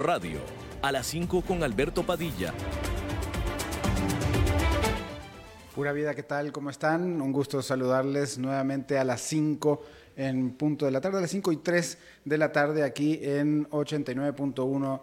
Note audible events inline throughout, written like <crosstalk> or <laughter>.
Radio, a las 5 con Alberto Padilla. Pura vida, ¿qué tal? ¿Cómo están? Un gusto saludarles nuevamente a las 5 en punto de la tarde, a las 5 y 3 de la tarde aquí en 89.1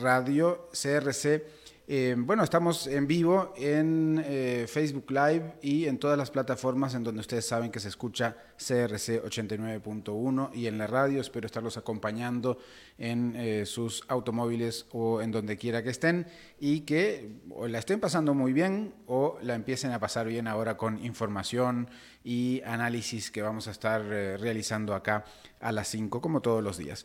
Radio CRC eh, bueno, estamos en vivo en eh, Facebook Live y en todas las plataformas en donde ustedes saben que se escucha CRC 89.1 y en la radio. Espero estarlos acompañando en eh, sus automóviles o en donde quiera que estén y que o la estén pasando muy bien o la empiecen a pasar bien ahora con información y análisis que vamos a estar realizando acá a las 5 como todos los días.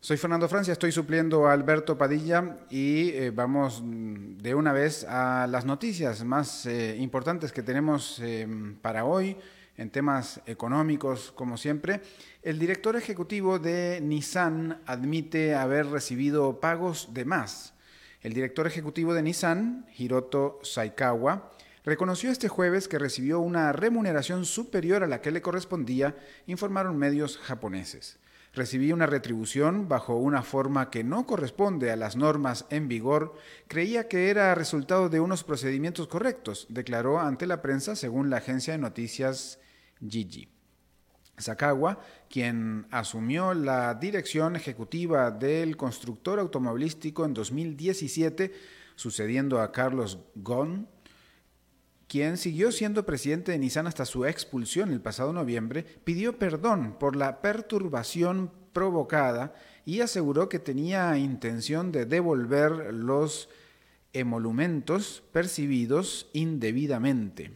Soy Fernando Francia, estoy supliendo a Alberto Padilla y eh, vamos mm, de una vez a las noticias más eh, importantes que tenemos em, para hoy en temas económicos, como siempre. El director ejecutivo de Nissan admite haber recibido pagos de más. El director ejecutivo de Nissan, Hiroto Saikawa, reconoció este jueves que recibió una remuneración superior a la que le correspondía, informaron medios japoneses recibí una retribución bajo una forma que no corresponde a las normas en vigor, creía que era resultado de unos procedimientos correctos, declaró ante la prensa según la agencia de noticias Gigi. Sakawa, quien asumió la dirección ejecutiva del constructor automovilístico en 2017, sucediendo a Carlos Ghosn, quien siguió siendo presidente de Nissan hasta su expulsión el pasado noviembre, pidió perdón por la perturbación provocada y aseguró que tenía intención de devolver los emolumentos percibidos indebidamente.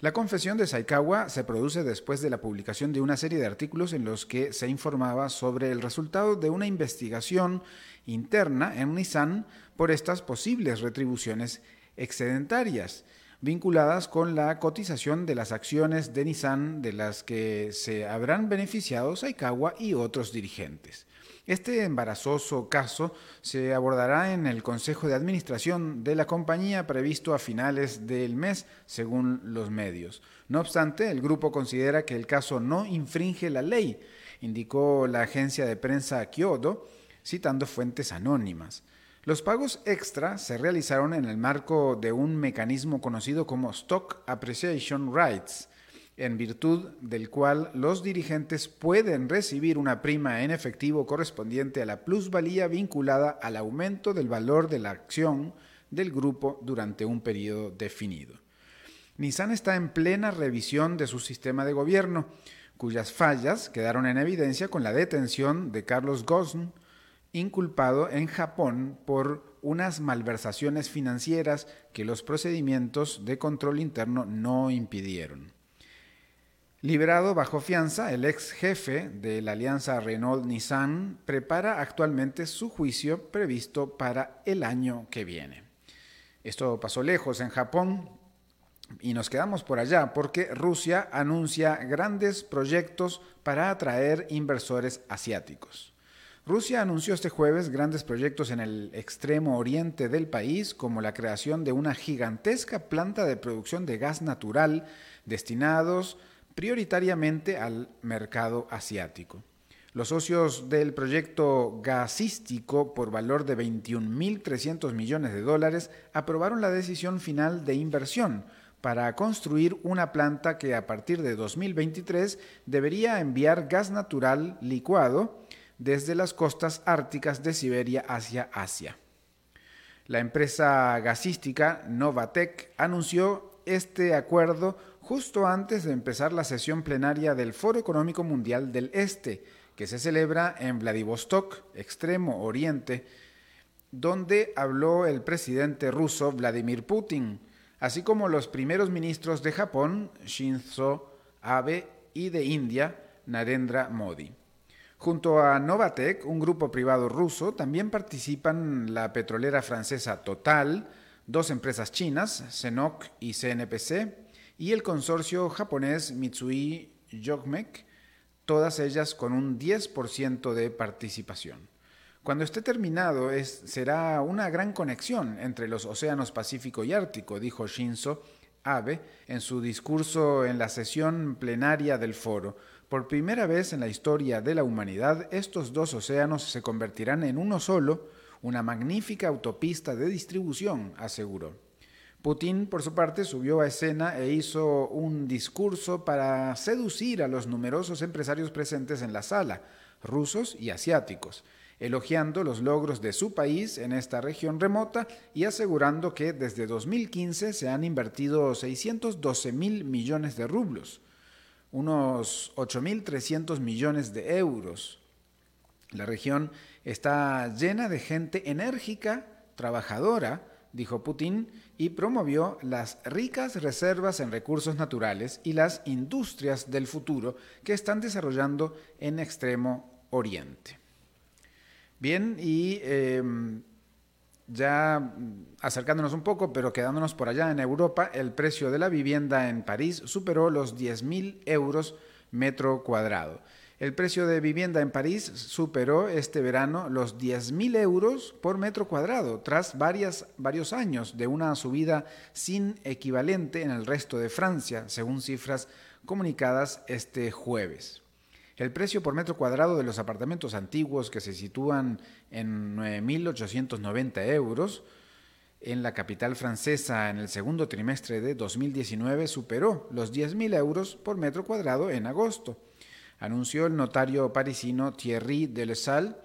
La confesión de Saikawa se produce después de la publicación de una serie de artículos en los que se informaba sobre el resultado de una investigación interna en Nissan por estas posibles retribuciones excedentarias vinculadas con la cotización de las acciones de Nissan de las que se habrán beneficiado Saikawa y otros dirigentes. Este embarazoso caso se abordará en el Consejo de Administración de la compañía previsto a finales del mes, según los medios. No obstante, el grupo considera que el caso no infringe la ley, indicó la agencia de prensa Kyoto, citando fuentes anónimas. Los pagos extra se realizaron en el marco de un mecanismo conocido como Stock Appreciation Rights, en virtud del cual los dirigentes pueden recibir una prima en efectivo correspondiente a la plusvalía vinculada al aumento del valor de la acción del grupo durante un periodo definido. Nissan está en plena revisión de su sistema de gobierno, cuyas fallas quedaron en evidencia con la detención de Carlos Ghosn, inculpado en Japón por unas malversaciones financieras que los procedimientos de control interno no impidieron. Liberado bajo fianza, el ex jefe de la alianza Renault-Nissan prepara actualmente su juicio previsto para el año que viene. Esto pasó lejos en Japón y nos quedamos por allá porque Rusia anuncia grandes proyectos para atraer inversores asiáticos. Rusia anunció este jueves grandes proyectos en el extremo oriente del país, como la creación de una gigantesca planta de producción de gas natural destinados prioritariamente al mercado asiático. Los socios del proyecto gasístico por valor de 21.300 millones de dólares aprobaron la decisión final de inversión para construir una planta que a partir de 2023 debería enviar gas natural licuado desde las costas árticas de Siberia hacia Asia. La empresa gasística Novatec anunció este acuerdo justo antes de empezar la sesión plenaria del Foro Económico Mundial del Este, que se celebra en Vladivostok, extremo oriente, donde habló el presidente ruso Vladimir Putin, así como los primeros ministros de Japón, Shinzo Abe, y de India, Narendra Modi. Junto a Novatec, un grupo privado ruso, también participan la petrolera francesa Total, dos empresas chinas, CNOC y CNPC, y el consorcio japonés Mitsui Yokmek, todas ellas con un 10% de participación. Cuando esté terminado será una gran conexión entre los océanos Pacífico y Ártico, dijo Shinzo Abe en su discurso en la sesión plenaria del foro, Por primera vez en la historia de la humanidad, estos dos océanos se convertirán en uno solo, una magnífica autopista de distribución, aseguró. Putin, por su parte, subió a escena e hizo un discurso para seducir a los numerosos empresarios presentes en la sala, rusos y asiáticos, elogiando los logros de su país en esta región remota y asegurando que desde 2015 se han invertido 612 mil millones de rublos, unos 8.300 millones de euros. La región está llena de gente enérgica, trabajadora, dijo Putin, y promovió las ricas reservas en recursos naturales y las industrias del futuro que están desarrollando en Extremo Oriente. Bien, y em, ya acercándonos un poco, pero quedándonos por allá en Europa, el precio de la vivienda en París superó los 10.000 euros metro cuadrado. El precio de vivienda en París superó este verano los 10.000 euros por metro cuadrado, tras varios años de una subida sin equivalente en el resto de Francia, según cifras comunicadas este jueves. El precio por metro cuadrado de los apartamentos antiguos que se sitúan en 9.890 euros en la capital francesa en el segundo trimestre de 2019 superó los 10.000 euros por metro cuadrado en agosto anunció el notario parisino Thierry Delessal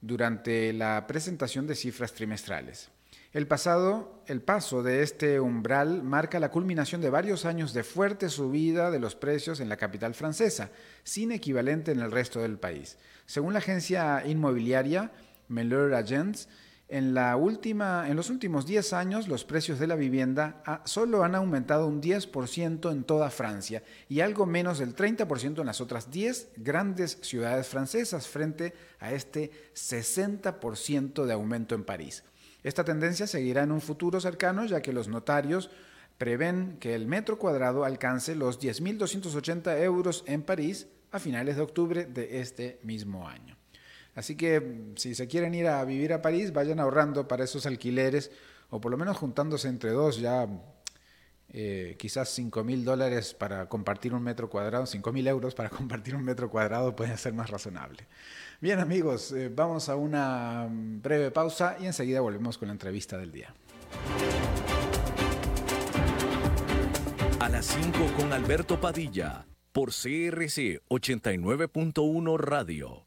durante la presentación de cifras trimestrales. El pasado, el paso de este umbral marca la culminación de varios años de fuerte subida de los precios en la capital francesa, sin equivalente en el resto del país. Según la agencia inmobiliaria Melleur Agents, en, los últimos 10 años, los precios de la vivienda solo han aumentado un 10% en toda Francia y algo menos del 30% en las otras 10 grandes ciudades francesas, frente a este 60% de aumento en París. Esta tendencia seguirá en un futuro cercano, ya que los notarios prevén que el metro cuadrado alcance los 10.280 euros en París a finales de octubre de este mismo año. Así que si se quieren ir a vivir a París, vayan ahorrando para esos alquileres o por lo menos juntándose entre dos ya eh, quizás 5 mil dólares para compartir un metro cuadrado, 5 mil euros para <laughs> compartir un metro cuadrado puede ser más razonable. Bien amigos, eh, vamos a una breve pausa y enseguida volvemos con la entrevista del día. A las 5 con Alberto Padilla por CRC 89.1 Radio.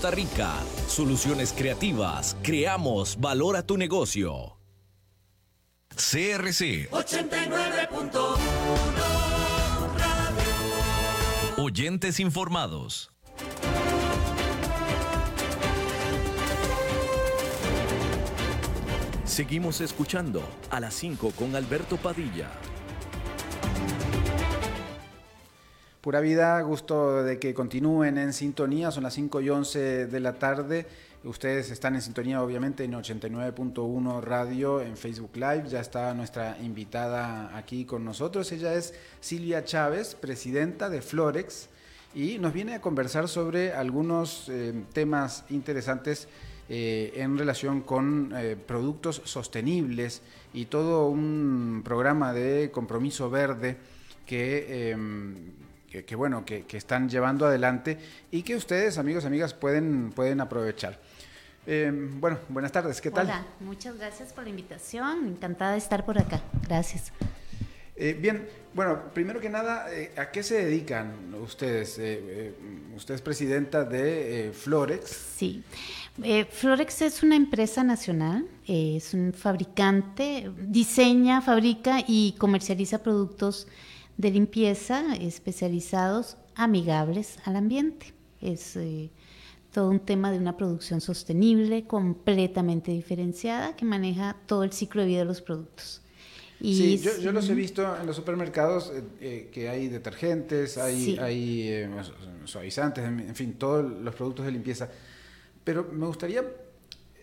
Costa Rica. Soluciones creativas. Creamos valor a tu negocio. CRC 89.1 Oyentes informados. Seguimos escuchando a las 5 con Alberto Padilla. Pura vida, gusto de que continúen en sintonía, son las 5 y 11 de la tarde. Ustedes están en sintonía obviamente en 89.1 Radio, en Facebook Live. Ya está nuestra invitada aquí con nosotros. Ella es Silvia Chávez, presidenta de Florex, y nos viene a conversar sobre algunos eh, temas interesantes eh, en relación con eh, productos sostenibles y todo un programa de compromiso verde que em, que, bueno, que, están llevando adelante y que ustedes, amigos amigas, pueden, pueden aprovechar. Eh, bueno, buenas tardes, ¿qué tal? Hola, muchas gracias por la invitación, encantada de estar por acá, gracias. Eh, bien, bueno, primero que nada, eh, ¿a qué se dedican ustedes? usted es presidenta de Florex. Sí, Florex es una empresa nacional, es un fabricante, diseña, fabrica y comercializa productos de limpieza especializados amigables al ambiente. Es eh, todo un tema de una producción sostenible, completamente diferenciada, que maneja todo el ciclo de vida de los productos. sí, yo, los he visto en los supermercados eh, eh, que hay detergentes, hay, hay eh, suavizantes, en fin, todos los productos de limpieza. Pero me gustaría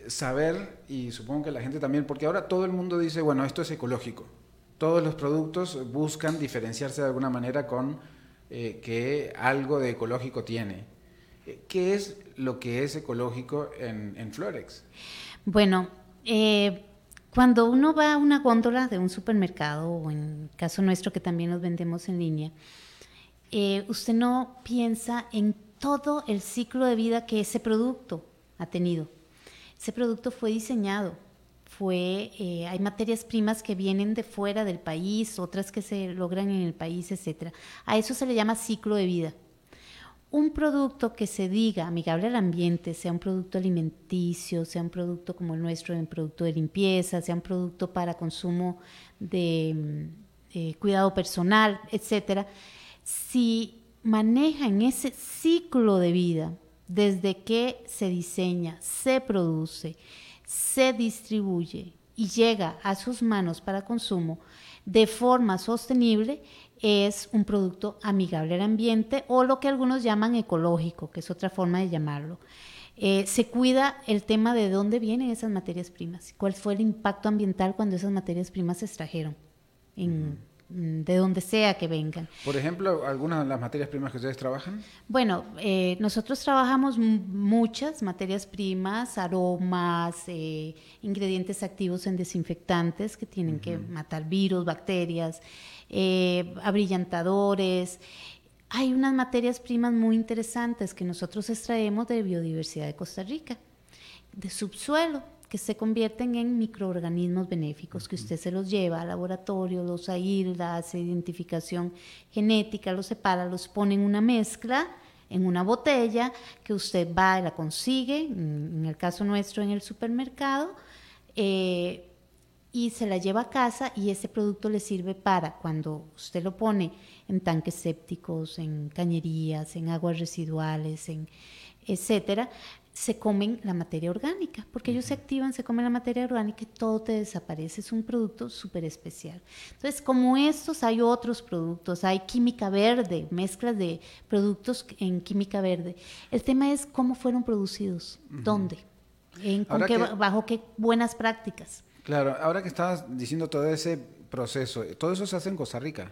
saber, y supongo que la gente también, porque ahora todo el mundo dice, bueno, esto es ecológico. Todos los productos buscan diferenciarse de alguna manera con que algo de ecológico tiene. ¿Qué es lo que es ecológico en, Florex? Bueno, eh, cuando uno va a una góndola de un supermercado, o en caso nuestro que también los vendemos en línea, eh, usted no piensa en todo el ciclo de vida que ese producto ha tenido. Ese producto fue diseñado, fue, eh, hay materias primas que vienen de fuera del país, otras que se logran en el país, etc. A eso se le llama ciclo de vida un producto que se diga amigable al ambiente, sea un producto alimenticio, sea un producto como el nuestro, un producto de limpieza, sea un producto para consumo de mm, eh, cuidado personal, etcétera, si maneja en ese ciclo de vida, desde que se diseña, se produce, se distribuye y llega a sus manos para consumo de forma sostenible, es un producto amigable al ambiente o lo que algunos llaman ecológico, que es otra forma de llamarlo. Eh, se cuida el tema de dónde vienen esas materias primas, cuál fue el impacto ambiental cuando esas materias primas se extrajeron, de donde sea que vengan. Por ejemplo, algunas de las materias primas que ustedes trabajan. Bueno, eh, nosotros trabajamos muchas materias primas, aromas, eh, ingredientes activos en desinfectantes que tienen que matar virus, bacterias eh, abrillantadores. Hay unas materias primas muy interesantes que nosotros extraemos de biodiversidad de Costa Rica, de subsuelo, que se convierten en microorganismos benéficos, que usted se los lleva al laboratorio, los aísla, hace identificación genética, los separa, los pone en una mezcla, en una botella, que usted va y la consigue, en el caso nuestro en el supermercado, eh, y se la lleva a casa y ese producto le sirve para cuando usted lo pone en tanques sépticos, en cañerías, en aguas residuales, en etcétera, se comen la materia orgánica, porque ellos se activan, se comen la materia orgánica y todo te desaparece. Es un producto súper especial. Entonces, como estos, hay otros productos, hay química verde, mezclas de productos en química verde. El tema es cómo fueron producidos, dónde, en, bajo qué buenas prácticas. Claro, ahora que estabas diciendo todo ese proceso, todo eso se hace en Costa Rica.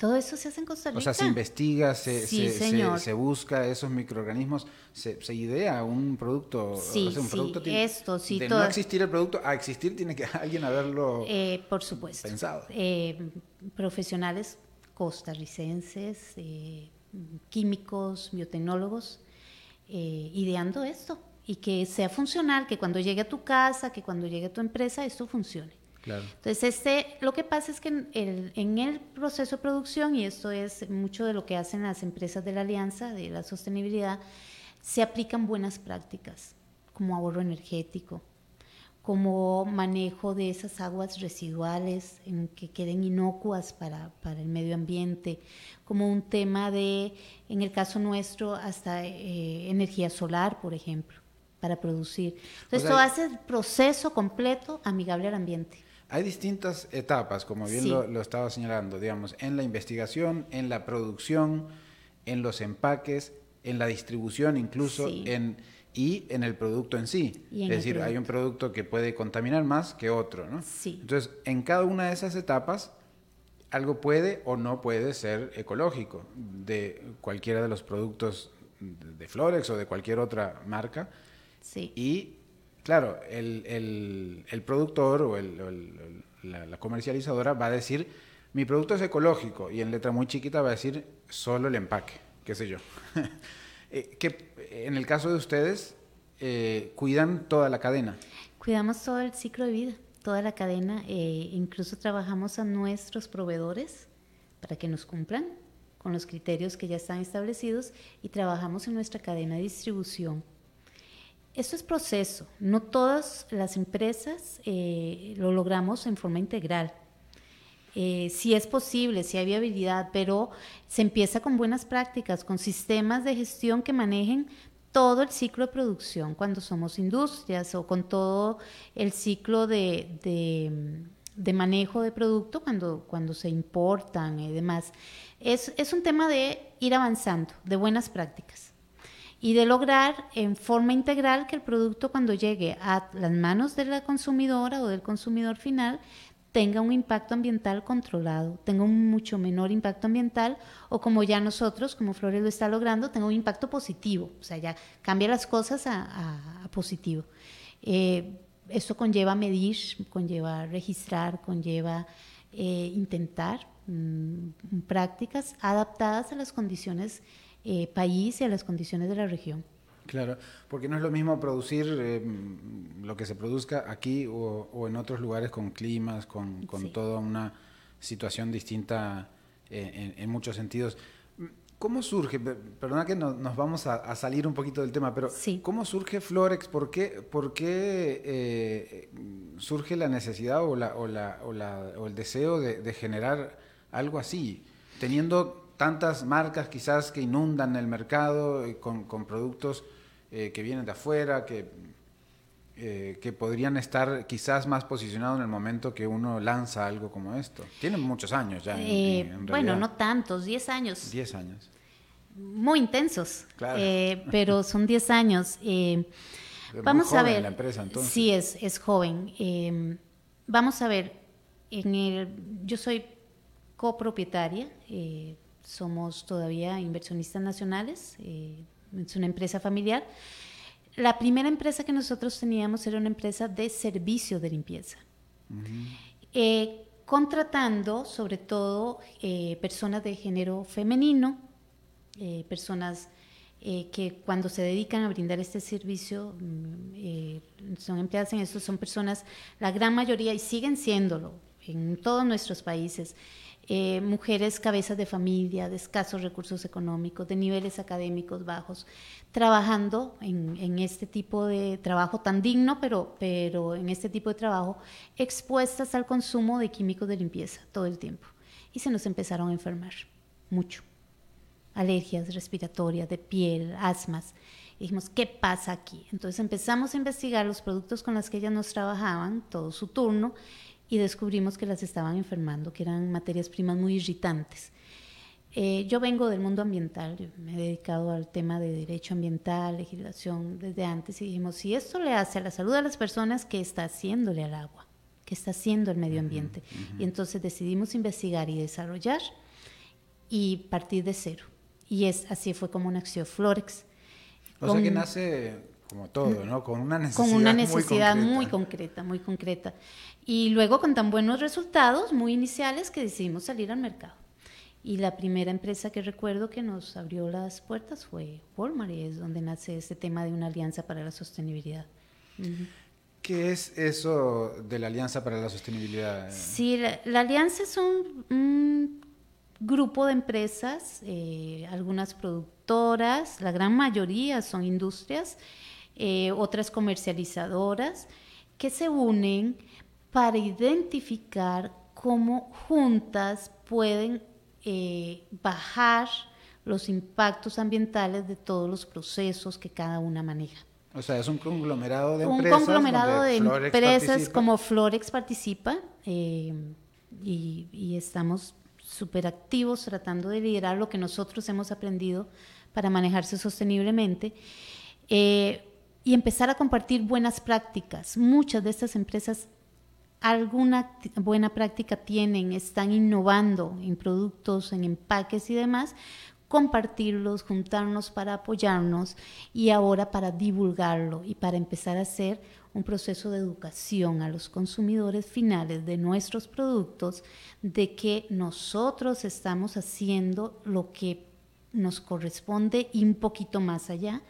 Todo eso se hace en Costa Rica. O sea, se investiga, se, se, busca esos microorganismos, se, idea un producto. Sí, un producto esto, sí. De no existir el producto, a existir tiene que <laughs> alguien haberlo eh, por supuesto. pensado. Eh, profesionales costarricenses, eh, químicos, biotecnólogos, ideando esto y que sea funcional, que cuando llegue a tu casa, que cuando llegue a tu empresa, esto funcione. Claro. Entonces, este, lo que pasa es que en el, en el, proceso de producción, y esto es mucho de lo que hacen las empresas de la alianza, de la sostenibilidad, se aplican buenas prácticas, como ahorro energético, como manejo de esas aguas residuales en que queden inocuas para, para el medio ambiente, como un tema de, en el caso nuestro, hasta eh, energía solar, por ejemplo para producir. Entonces, esto hace el proceso completo amigable al ambiente. Hay distintas etapas, como bien lo, estaba señalando, digamos, en la investigación, en la producción, en los empaques, en la distribución incluso, en, y en el producto en sí. es decir, hay un producto que puede contaminar más que otro, ¿no? Sí. Entonces, en cada una de esas etapas, algo puede o no puede ser ecológico de cualquiera de los productos de Florex o de cualquier otra marca y, claro, el, productor o, la, comercializadora va a decir, mi producto es ecológico, y en letra muy chiquita va a decir solo el empaque, qué sé yo. <laughs> Eh, que en el caso de ustedes, eh, cuidan toda la cadena. Cuidamos todo el ciclo de vida, toda la cadena, eh, incluso trabajamos a nuestros proveedores para que nos cumplan con los criterios que ya están establecidos y trabajamos en nuestra cadena de distribución esto es proceso. No todas las empresas eh, lo logramos en forma integral. Eh, sí es posible, si hay viabilidad, pero se empieza con buenas prácticas, con sistemas de gestión que manejen todo el ciclo de producción cuando somos industrias o con todo el ciclo de, de manejo de producto cuando, cuando se importan y demás. Es, es un tema de ir avanzando, de buenas prácticas y de lograr en forma integral que el producto cuando llegue a las manos de la consumidora o del consumidor final tenga un impacto ambiental controlado, tenga un mucho menor impacto ambiental o como ya nosotros, como Flores lo está logrando, tenga un impacto positivo, o sea, ya cambia las cosas a, positivo. Eh, esto conlleva medir, conlleva registrar, conlleva eh, intentar mm, prácticas adaptadas a las condiciones eh, país y a las condiciones de la región. Claro, porque no es lo mismo producir eh, lo que se produzca aquí o, en otros lugares con climas, con, toda una situación distinta eh, en, muchos sentidos. ¿Cómo surge, perdona que nos vamos a, salir un poquito del tema, pero ¿cómo surge Florex? ¿Por qué, por qué eh, surge la necesidad o, la, o, la, o, el deseo de, generar algo así? Teniendo tantas marcas quizás que inundan el mercado con, con productos eh, que vienen de afuera, que, eh, que podrían estar quizás más posicionados en el momento que uno lanza algo como esto. Tienen muchos años ya. Eh, bueno, no tantos, 10 años. 10 años. Muy intensos, pero <laughs> son 10 años. vamos a ver. La empresa, entonces. Sí, es, es joven. vamos a ver, en el, yo soy copropietaria, somos todavía inversionistas nacionales, es una empresa familiar. La primera empresa que nosotros teníamos era una empresa de servicio de limpieza, eh, contratando sobre todo eh, personas de género femenino, eh, personas que cuando se dedican a brindar este servicio mm, son empleadas en esto, son personas, la gran mayoría, y siguen siéndolo en todos nuestros países, eh, mujeres cabezas de familia, de escasos recursos económicos, de niveles académicos bajos, trabajando en, este tipo de trabajo tan digno, pero, pero en este tipo de trabajo expuestas al consumo de químicos de limpieza todo el tiempo. Y se nos empezaron a enfermar mucho. Alergias respiratorias, de piel, asmas. Dijimos, ¿qué pasa aquí? Entonces empezamos a investigar los productos con los que ellas nos trabajaban, todo su turno, y descubrimos que las estaban enfermando, que eran materias primas muy irritantes. Eh, yo vengo del mundo ambiental, me he dedicado al tema de derecho ambiental, legislación desde antes y dijimos, si esto le hace a la salud de las personas, ¿qué está haciéndole al agua? ¿Qué está haciendo el medio ambiente? Y entonces decidimos investigar y desarrollar y partir de cero. Y es así fue como nació Florex. O sea que nace como todo, ¿no? Con una necesidad, con una necesidad muy concreta. muy concreta, Y luego con tan buenos resultados, muy iniciales, que decidimos salir al mercado. Y la primera empresa que recuerdo que nos abrió las puertas fue Walmart, y es donde nace este tema de una alianza para la sostenibilidad. ¿Qué es eso de la Alianza para la Sostenibilidad? Sí, la, alianza es un, grupo de empresas, eh, algunas productoras, la gran mayoría son industrias, eh, otras comercializadoras, que se unen para identificar cómo juntas pueden eh, bajar los impactos ambientales de todos los procesos que cada una maneja. O sea, es un conglomerado de empresas. Un conglomerado de empresas como Florex participa eh, y, estamos súper activos tratando de liderar lo que nosotros hemos aprendido para manejarse sosteniblemente y empezar a compartir buenas prácticas. Muchas de estas empresas alguna buena práctica tienen, están innovando en productos, en empaques y demás, compartirlos, juntarnos para apoyarnos y ahora para divulgarlo y para empezar a hacer un proceso de educación a los consumidores finales de nuestros productos de que nosotros estamos haciendo lo que nos corresponde y un poquito más allá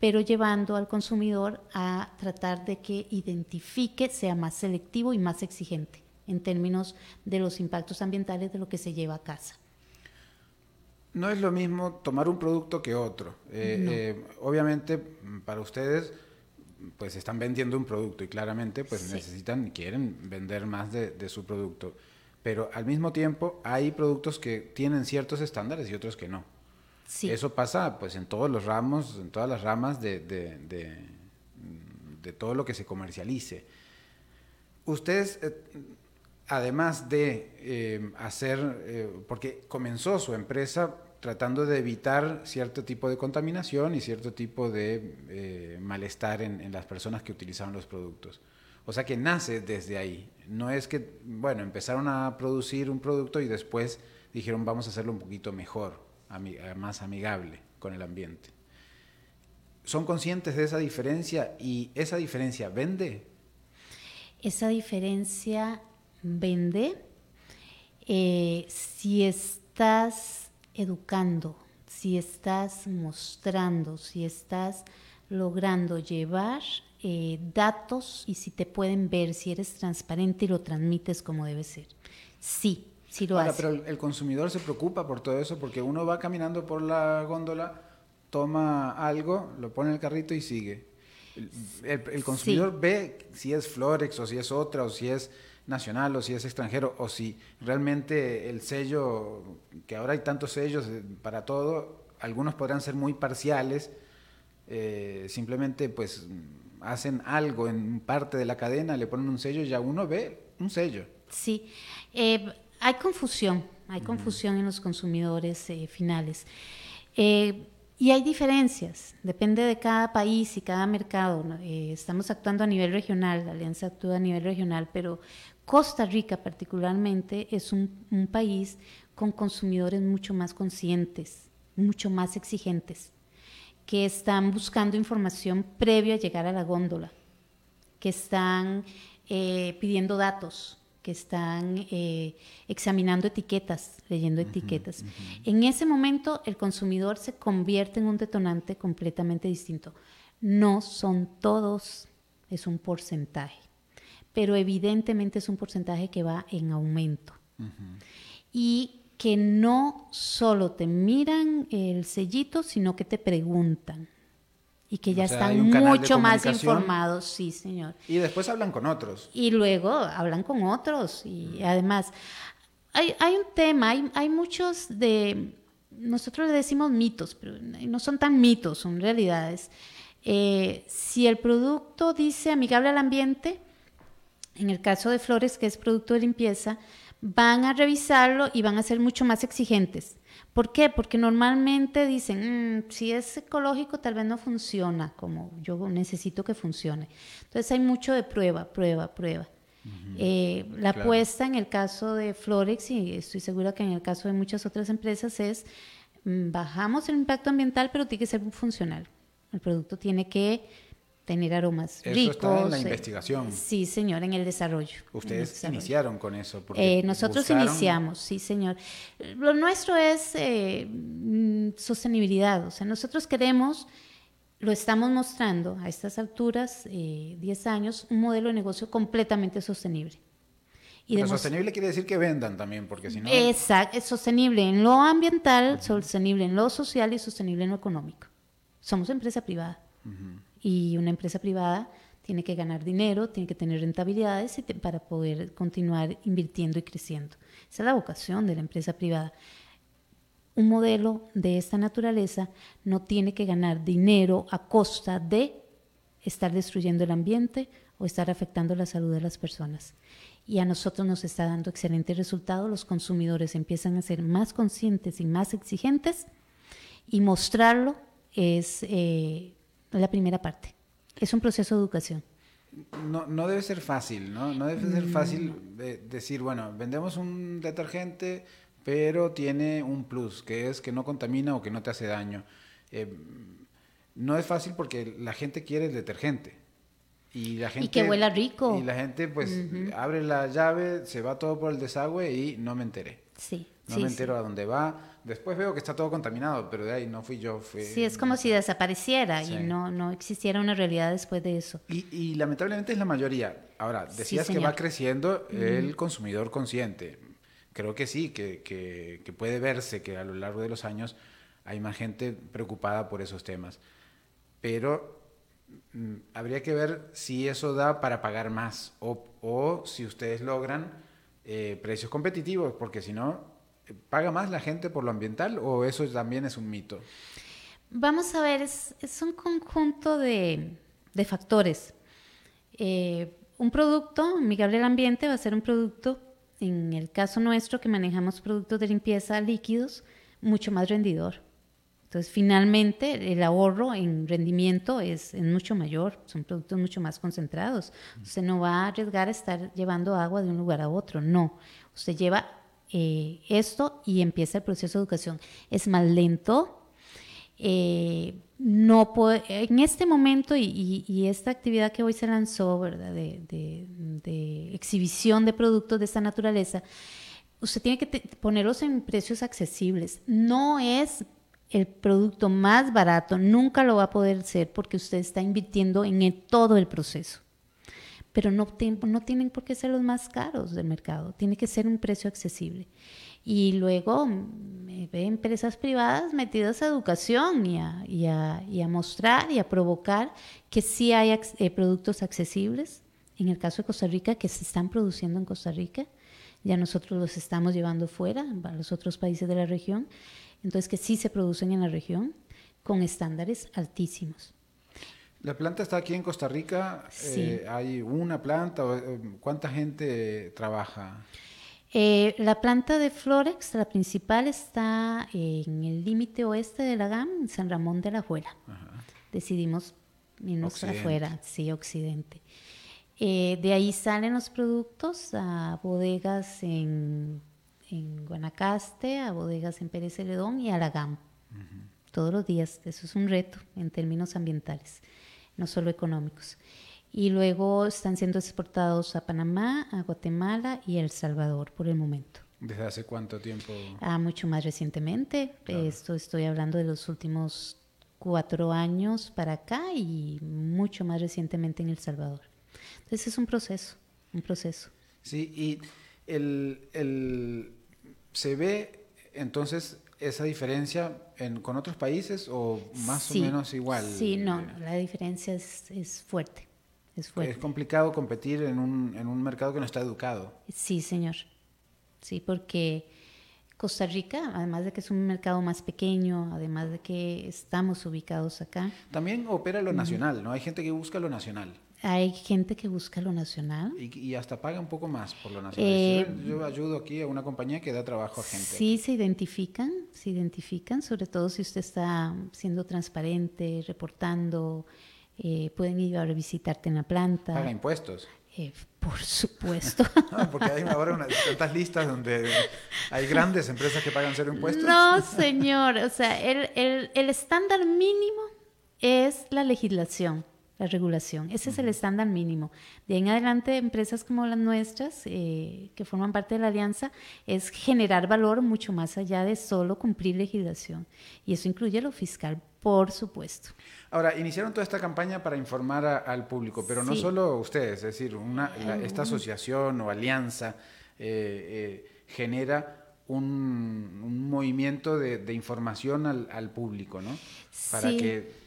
pero llevando al consumidor a tratar de que identifique, sea más selectivo y más exigente en términos de los impactos ambientales de lo que se lleva a casa. No es lo mismo tomar un producto que otro. Eh, eh, obviamente, para ustedes, pues están vendiendo un producto y claramente pues necesitan y quieren vender más de, su producto. Pero al mismo tiempo hay productos que tienen ciertos estándares y otros que no. Eso pasa pues en todos los ramos, en todas las ramas de, todo lo que se comercialice. Ustedes, eh, además de eh, hacer, eh, porque comenzó su empresa tratando de evitar cierto tipo de contaminación y cierto tipo de malestar en, las personas que utilizaban los productos. O sea que nace desde ahí. No es que, bueno, empezaron a producir un producto y después dijeron vamos a hacerlo un poquito mejor, más amigable con el ambiente. ¿Son conscientes de esa diferencia y esa diferencia vende? Esa diferencia vende eh, si estás educando, si estás mostrando, si estás logrando llevar eh, datos y si te pueden ver, si eres transparente y lo transmites como debe ser. Sí, sí lo Ahora, Pero el consumidor se preocupa por todo eso porque uno va caminando por la góndola, toma algo, lo pone en el carrito y sigue. El, consumidor ve si es Florex o si es otra o si es nacional o si es extranjero o si realmente el sello, que ahora hay tantos sellos eh, para todo, algunos podrán ser muy parciales, eh, simplemente pues hacen algo en parte de la cadena, le ponen un sello y ya uno ve un sello. Sí, eh, hay confusión, hay confusión en los consumidores finales. Y hay diferencias, depende de cada país y cada mercado. estamos actuando a nivel regional, la alianza actúa a nivel regional, pero Costa Rica particularmente es un, país con consumidores mucho más conscientes, mucho más exigentes, que están buscando información previo a llegar a la góndola, que están eh, pidiendo datos, que están eh, examinando etiquetas, leyendo etiquetas. En ese momento el consumidor se convierte en un detonante completamente distinto. No son todos, es un porcentaje pero evidentemente es un porcentaje que va en aumento. Y que no solo te miran el sellito, sino que te preguntan. Y que ya están mucho más informados, sí, señor. Y después hablan con otros. Y luego hablan con otros. Y además, hay, un tema, hay, muchos de, nosotros le decimos mitos, pero no son tan mitos, son realidades. Eh, si el producto dice amigable al ambiente, en el caso de flores, que es producto de limpieza, van a revisarlo y van a ser mucho más exigentes. ¿Por qué? Porque normalmente dicen, mm, si es ecológico tal vez no funciona como yo necesito que funcione. Entonces hay mucho de prueba, prueba, prueba. Eh, la apuesta en el caso de Florex y estoy segura que en el caso de muchas otras empresas es mm, bajamos el impacto ambiental pero tiene que ser funcional. El producto tiene que tener aromas eso ricos. Está en la eh, investigación. Sí, señor, en el desarrollo. Ustedes iniciaron con eso. Eh, nosotros iniciamos, sí, señor. Lo nuestro es eh, mm, sostenibilidad, o sea, nosotros queremos, lo estamos mostrando a estas alturas, 10 años, un modelo de negocio completamente sostenible. Y Pero sostenible quiere decir que vendan también, porque si no... Exacto, es sostenible en lo ambiental, sostenible en lo social y sostenible en lo económico. Somos empresa privada. Y una empresa privada tiene que ganar dinero, tiene que tener rentabilidades para poder continuar invirtiendo y creciendo. Esa es la vocación de la empresa privada. Un modelo de esta naturaleza no tiene que ganar dinero a costa de estar destruyendo el ambiente o estar afectando la salud de las personas. Y a nosotros nos está dando excelentes resultados. Los consumidores empiezan a ser más conscientes y más exigentes y mostrarlo es eh, la primera parte. Es un proceso de educación. No, no debe ser fácil, ¿no? No debe ser fácil mm. decir, bueno, vendemos un detergente, pero tiene un plus, que es que no contamina o que no te hace daño. Eh, no es fácil porque la gente quiere el detergente. Y, la gente, y que huela rico. Y la gente pues abre la llave, se va todo por el desagüe y no me enteré. Sí. No me entero a dónde va. Después veo que está todo contaminado, pero de ahí no fui yo. sí, es como si desapareciera y no, no existiera una realidad después de eso. Y, lamentablemente es la mayoría. Ahora, decías que va creciendo el consumidor consciente. Creo que sí, que, que, puede verse que a lo largo de los años hay más gente preocupada por esos temas. Pero mm, habría que ver si eso da para pagar más o, o si ustedes logran eh, precios competitivos, porque si no, ¿Paga más la gente por lo ambiental o eso también es un mito? Vamos a ver, es, un conjunto de, factores. Eh, un producto amigable al ambiente va a ser un producto en el caso nuestro que manejamos productos de limpieza líquidos, mucho más rendidor. Entonces, finalmente, el ahorro en rendimiento es, mucho mayor, son productos mucho más concentrados. Usted no va a arriesgar a estar llevando agua de un lugar a otro, no. Usted lleva eh, esto y empieza el proceso de educación. Es más lento. Eh, no en este momento y, esta actividad que hoy se lanzó, ¿verdad? De, exhibición de productos de esta naturaleza, usted tiene que ponerlos en precios accesibles. No es el producto más barato, nunca lo va a poder ser porque usted está invirtiendo en todo el proceso. Pero no, tienen por qué ser los más caros del mercado, tiene que ser un precio accesible. Y luego me ve empresas privadas metidas a educación y a, y a, mostrar y a provocar que sí hay eh, productos accesibles. En el caso de Costa Rica, que se están produciendo en Costa Rica, ya nosotros los estamos llevando fuera a los otros países de la región entonces que sí se producen en la región con estándares altísimos. La planta está aquí en Costa Rica. Eh, ¿Hay una planta? Eh, ¿Cuánta gente trabaja? Eh, la planta de Florex, la principal, está en el límite oeste de la GAM, en San Ramón de la Juela. Decidimos irnos afuera, sí, occidente. de ahí salen los productos a bodegas en en Guanacaste, a bodegas en Pérez Celedón y a la GAM. Todos los días. Eso es un reto en términos ambientales, no solo económicos. Y luego están siendo exportados a Panamá, a Guatemala y a El Salvador por el momento. ¿Desde hace cuánto tiempo? Ah, mucho más recientemente. Esto estoy hablando de los últimos cuatro años para acá y mucho más recientemente en El Salvador. Entonces es un proceso, un proceso. Sí, y el, el ¿Se ve entonces esa diferencia con otros países o más o menos igual? Sí, no, la diferencia es, es, fuerte, es fuerte. Es complicado competir en un, en un mercado que no está educado. Sí, señor. Sí, porque Costa Rica, además de que es un mercado más pequeño, además de que estamos ubicados acá. También opera lo nacional, ¿no? Hay gente que busca lo nacional hay gente que busca lo nacional. Y, hasta paga un poco más por lo nacional. Eh, yo, ayudo aquí a una compañía que da trabajo a gente. Sí, se identifican, se identifican, sobre todo si usted está siendo transparente, reportando, eh, pueden ir a visitarte en la planta. Paga impuestos. Eh, por supuesto. <laughs> porque hay ahora unas tantas listas donde hay grandes empresas que pagan cero impuestos. No, señor. O sea, el, el, el estándar mínimo es la legislación la regulación. Ese es el estándar mínimo. De ahí en adelante, empresas como las nuestras, eh, que forman parte de la alianza, es generar valor mucho más allá de solo cumplir legislación. Y eso incluye lo fiscal, por supuesto. Ahora, iniciaron toda esta campaña para informar al público, pero no solo ustedes, es decir, una, esta asociación o alianza eh, eh, genera un, movimiento de, información al, público, ¿no? Para que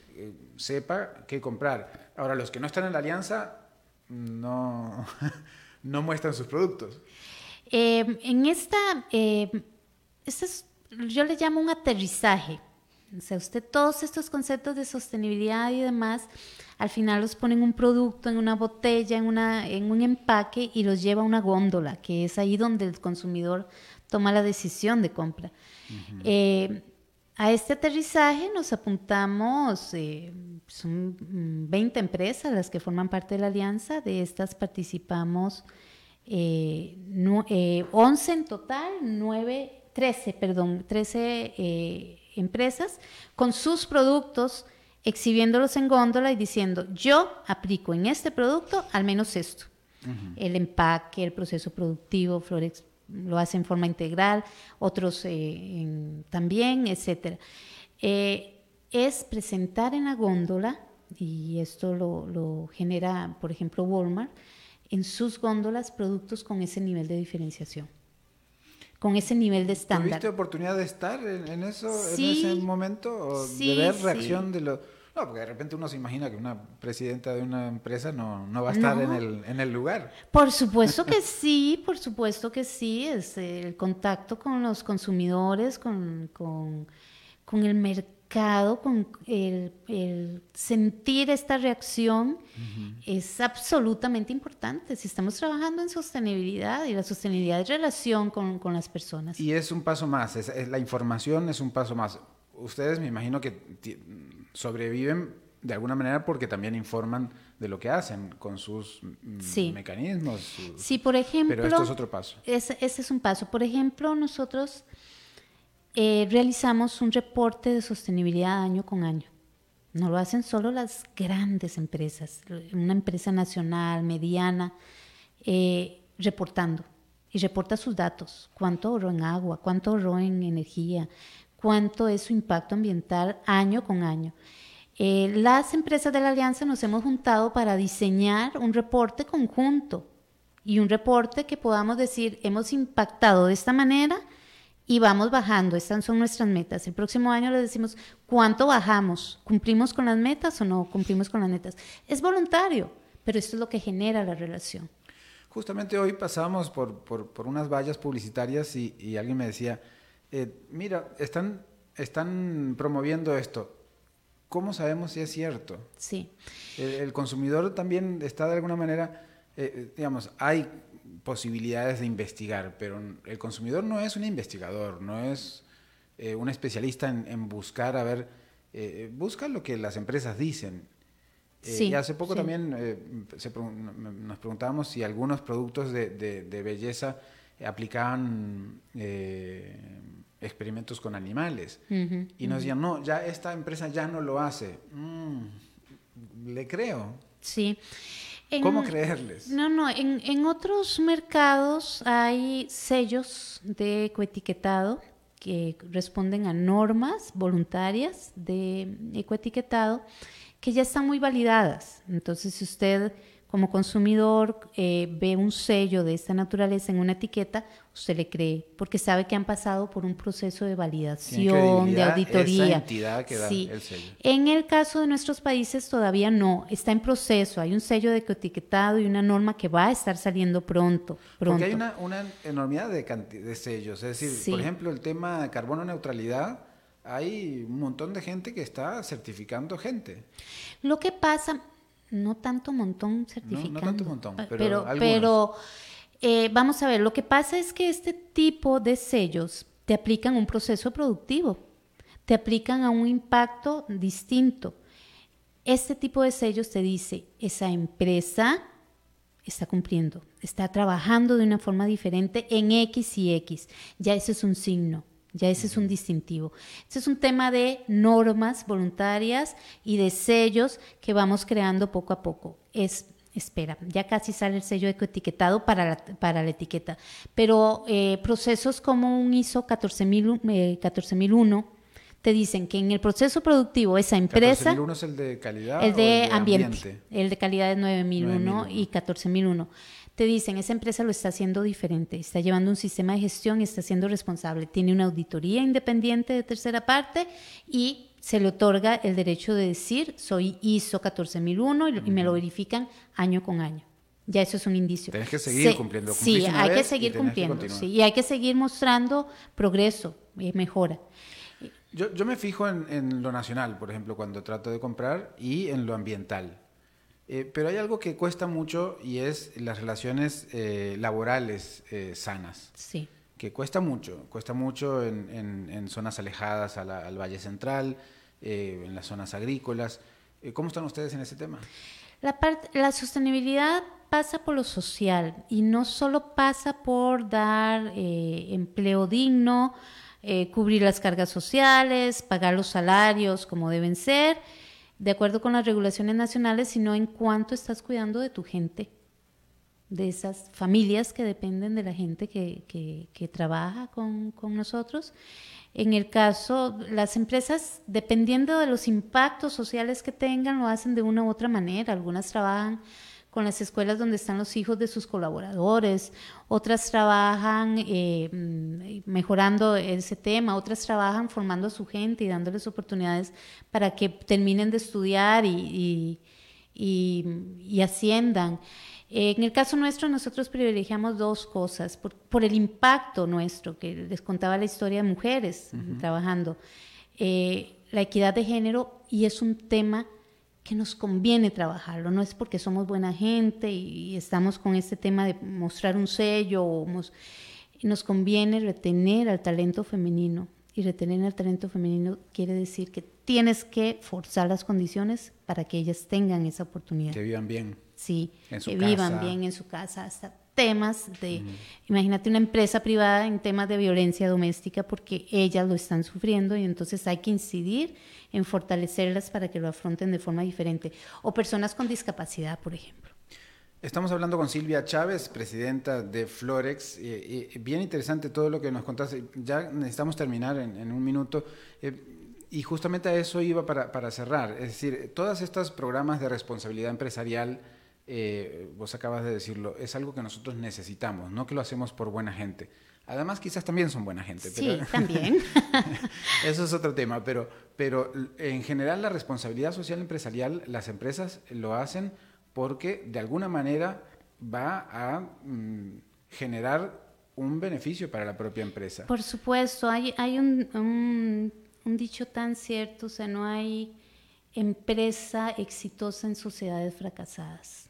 sepa qué comprar. Ahora, los que no están en la alianza no, <laughs> no muestran sus productos. Eh, en esta, eh, es, yo le llamo un aterrizaje. O sea, usted todos estos conceptos de sostenibilidad y demás, al final los pone en un producto, en una botella, en, una, en un empaque y los lleva a una góndola, que es ahí donde el consumidor toma la decisión de compra. A este aterrizaje nos apuntamos, eh, son 20 empresas las que forman parte de la alianza, de estas participamos eh, 11 eh, en total, 9, 13, perdón, 13 eh, empresas con sus productos exhibiéndolos en góndola y diciendo, yo aplico en este producto al menos esto. El empaque, el proceso productivo, Florex lo hace en forma integral, otros eh, también, etc. Eh, es presentar en la góndola, y esto lo, genera, por ejemplo, Walmart, en sus góndolas productos con ese nivel de diferenciación, con ese nivel de estándar. ¿Tuviste oportunidad de estar en, eso, en ese momento, o de ver reacción de los no, porque de repente uno se imagina que una presidenta de una empresa no, va a estar en, el, en el lugar. Por supuesto que sí, por supuesto que sí. Es el contacto con los consumidores, con, con, el mercado con el, sentir esta reacción es absolutamente importante si estamos trabajando en sostenibilidad y la sostenibilidad es relación con, con las personas. Y es un paso más, es, la información es un paso más. Ustedes me imagino que sobreviven de alguna manera porque también informan de lo que hacen con sus mm, mecanismos. sí, por ejemplo. Pero esto es otro paso. Ese, es un paso. Por ejemplo, nosotros eh, realizamos un reporte de sostenibilidad año con año. No lo hacen solo las grandes empresas, una empresa nacional, mediana, eh, reportando. Y reporta sus datos, cuánto ahorró en agua, cuánto ahorró en energía, cuánto es su impacto ambiental año con año. Eh, las empresas de la alianza nos hemos juntado para diseñar un reporte conjunto y un reporte que podamos decir, hemos impactado de esta manera y vamos bajando, estas son nuestras metas. El próximo año le decimos cuánto bajamos, cumplimos con las metas o no cumplimos con las metas. Es voluntario, pero esto es lo que genera la relación. Justamente hoy pasamos por, por, unas vallas publicitarias y, alguien me decía, eh, mira, están, están promoviendo esto ¿cómo sabemos si es cierto? Sí. El, consumidor también está de alguna manera, eh, eh, digamos, hay posibilidades de investigar, pero el consumidor no es un investigador, no es eh, un especialista en, buscar, a ver, busca lo que las empresas dicen. Sí, y hace poco también nos preguntábamos si algunos productos de, de belleza aplicaban experimentos con animales. y nos decían, no, ya esta empresa ya no lo hace. Mm, le creo. Sí. ¿Cómo creerles? No, no, en, en, otros mercados hay sellos de ecoetiquetado que responden a normas voluntarias de ecoetiquetado que ya están muy validadas. Entonces, si usted como consumidor eh, ve un sello de esta naturaleza en una etiqueta, usted le cree, porque sabe que han pasado por un proceso de validación, de auditoría. entidad que da el sello. En el caso de nuestros países todavía no, está en proceso, hay un sello de etiquetado y una norma que va a estar saliendo pronto. pronto. Porque hay una, una enormidad de, de, sellos, es decir, por ejemplo, el tema de carbono neutralidad, hay un montón de gente que está certificando gente. Lo que pasa, no tanto montón certificado. No, tanto montón, pero, pero, eh, vamos a ver, lo que pasa es que este tipo de sellos te aplican un proceso productivo, te aplican a un impacto distinto. Este tipo de sellos te dice, esa empresa está cumpliendo, está trabajando de una forma diferente en X y X. Ya ese es un signo. Ya ese es un distintivo. Ese es un tema de normas voluntarias y de sellos que vamos creando poco a poco. Es, espera, ya casi sale el sello ecoetiquetado para la, para la etiqueta, pero eh, procesos como un ISO 14000, 14001 eh, te dicen que en el proceso productivo esa empresa... 14001 es el de calidad. El de, ambiente, El de calidad es 9001 y 14001 te dicen, esa empresa lo está haciendo diferente, está llevando un sistema de gestión y está siendo responsable, tiene una auditoría independiente de tercera parte y se le otorga el derecho de decir, soy ISO 14001 y, me lo verifican año con año. Ya eso es un indicio. Tienes que seguir cumpliendo. Sí, hay que seguir cumpliendo. y hay que seguir mostrando progreso y mejora. Yo, yo me fijo en, en, lo nacional, por ejemplo, cuando trato de comprar y en lo ambiental. Eh, pero hay algo que cuesta mucho y es las relaciones eh, laborales eh, sanas. Sí. Que cuesta mucho, cuesta mucho en, zonas alejadas al Valle Central, en las zonas agrícolas. ¿Cómo están ustedes en ese tema? La, la sostenibilidad pasa por lo social y no solo pasa por dar empleo digno, cubrir las cargas sociales, pagar los salarios como deben ser, de acuerdo con las regulaciones nacionales, sino en cuánto estás cuidando de tu gente, de esas familias que dependen de la gente que, que, trabaja con, con, nosotros. En el caso, las empresas, dependiendo de los impactos sociales que tengan, lo hacen de una u otra manera. Algunas trabajan con las escuelas donde están los hijos de sus colaboradores, otras trabajan eh, mm, mejorando ese tema, otras trabajan formando a su gente y dándoles oportunidades para que terminen de estudiar y, y, asciendan. En el caso nuestro, nosotros privilegiamos dos cosas, por, el impacto nuestro, que les contaba la historia de mujeres trabajando. Eh, la equidad de género y es un tema que nos conviene trabajarlo, no es porque somos buena gente y, estamos con este tema de mostrar un sello, o nos conviene retener al talento femenino y retener al talento femenino quiere decir que tienes que forzar las condiciones para que ellas tengan esa oportunidad. Que vivan bien. Sí, que vivan bien en su casa, hasta temas de, imagínate una empresa privada en temas de violencia doméstica porque ellas lo están sufriendo y entonces hay que incidir en fortalecerlas para que lo afronten de forma diferente. O personas con discapacidad, por ejemplo. Estamos hablando con Silvia Chávez, presidenta de Florex. bien interesante todo lo que nos contaste. Ya necesitamos terminar en, un minuto. Eh, y justamente a eso iba para, para cerrar. Es decir, todos estos programas de responsabilidad empresarial eh, vos acabas de decirlo, es algo que nosotros necesitamos, no que lo hacemos por buena gente. Además, quizás también son buena gente. Sí, también. <laughs> eso es otro tema, pero, pero en general la responsabilidad social empresarial, las empresas lo hacen porque de alguna manera va a mm, generar un beneficio para la propia empresa. Por supuesto, hay, hay un, un dicho tan cierto, o sea, no hay empresa exitosa en sociedades fracasadas.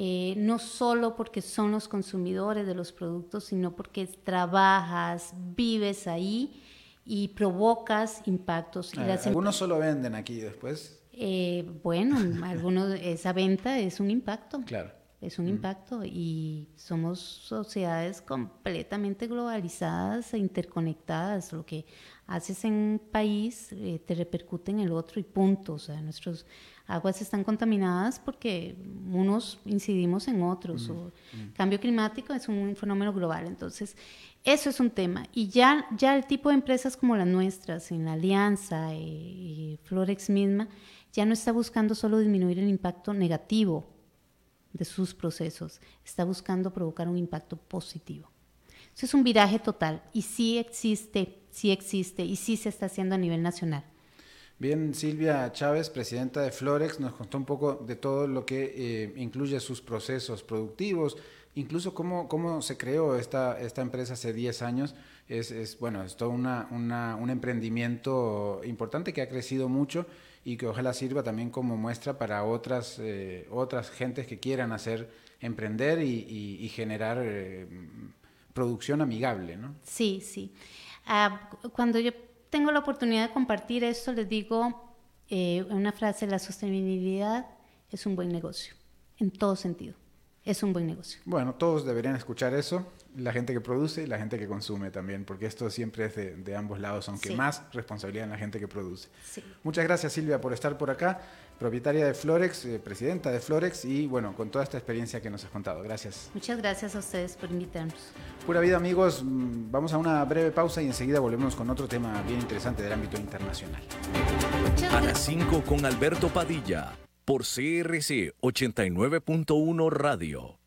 Eh, no solo porque son los consumidores de los productos, sino porque trabajas, vives ahí y provocas impactos. Eh, algunos solo venden aquí después. Eh, bueno, <laughs> algunos, esa venta es un impacto. Claro. Es un mm. impacto y somos sociedades completamente globalizadas e interconectadas. Lo que haces en un país te repercute en el otro y punto. O sea, nuestros aguas están contaminadas porque unos incidimos en otros. o Cambio climático es un fenómeno global. Entonces, eso es un tema. Y ya, ya el tipo de empresas como las nuestras, en la Alianza y, y Florex misma, ya no está buscando solo disminuir el impacto negativo de sus procesos, está buscando provocar un impacto positivo. Eso es un viraje total y sí existe, sí existe y sí se está haciendo a nivel nacional. Bien, Silvia Chávez, presidenta de Florex, nos contó un poco de todo lo que eh, incluye sus procesos productivos, incluso cómo, cómo se creó esta, esta empresa hace 10 años. Es, es, bueno, es todo una, un emprendimiento importante que ha crecido mucho y que ojalá sirva también como muestra para otras, eh, otras gentes que quieran hacer, emprender y, generar eh, producción amigable, ¿no? Sí, sí. Ah, cuando yo tengo la oportunidad de compartir esto, les digo eh, una frase, la sostenibilidad es un buen negocio, en todo sentido. Es un buen negocio. Bueno, todos deberían escuchar eso, la gente que produce y la gente que consume también, porque esto siempre es de, ambos lados, aunque más responsabilidad en la gente que produce. Muchas gracias Silvia por estar por acá propietaria de Florex, eh, presidenta de Florex y bueno, con toda esta experiencia que nos has contado. Gracias. Muchas gracias a ustedes por invitarnos. Pura vida amigos, mm, vamos a una breve pausa y enseguida volvemos con otro tema bien interesante del ámbito internacional. A las 5 con Alberto Padilla por CRC 89.1 Radio.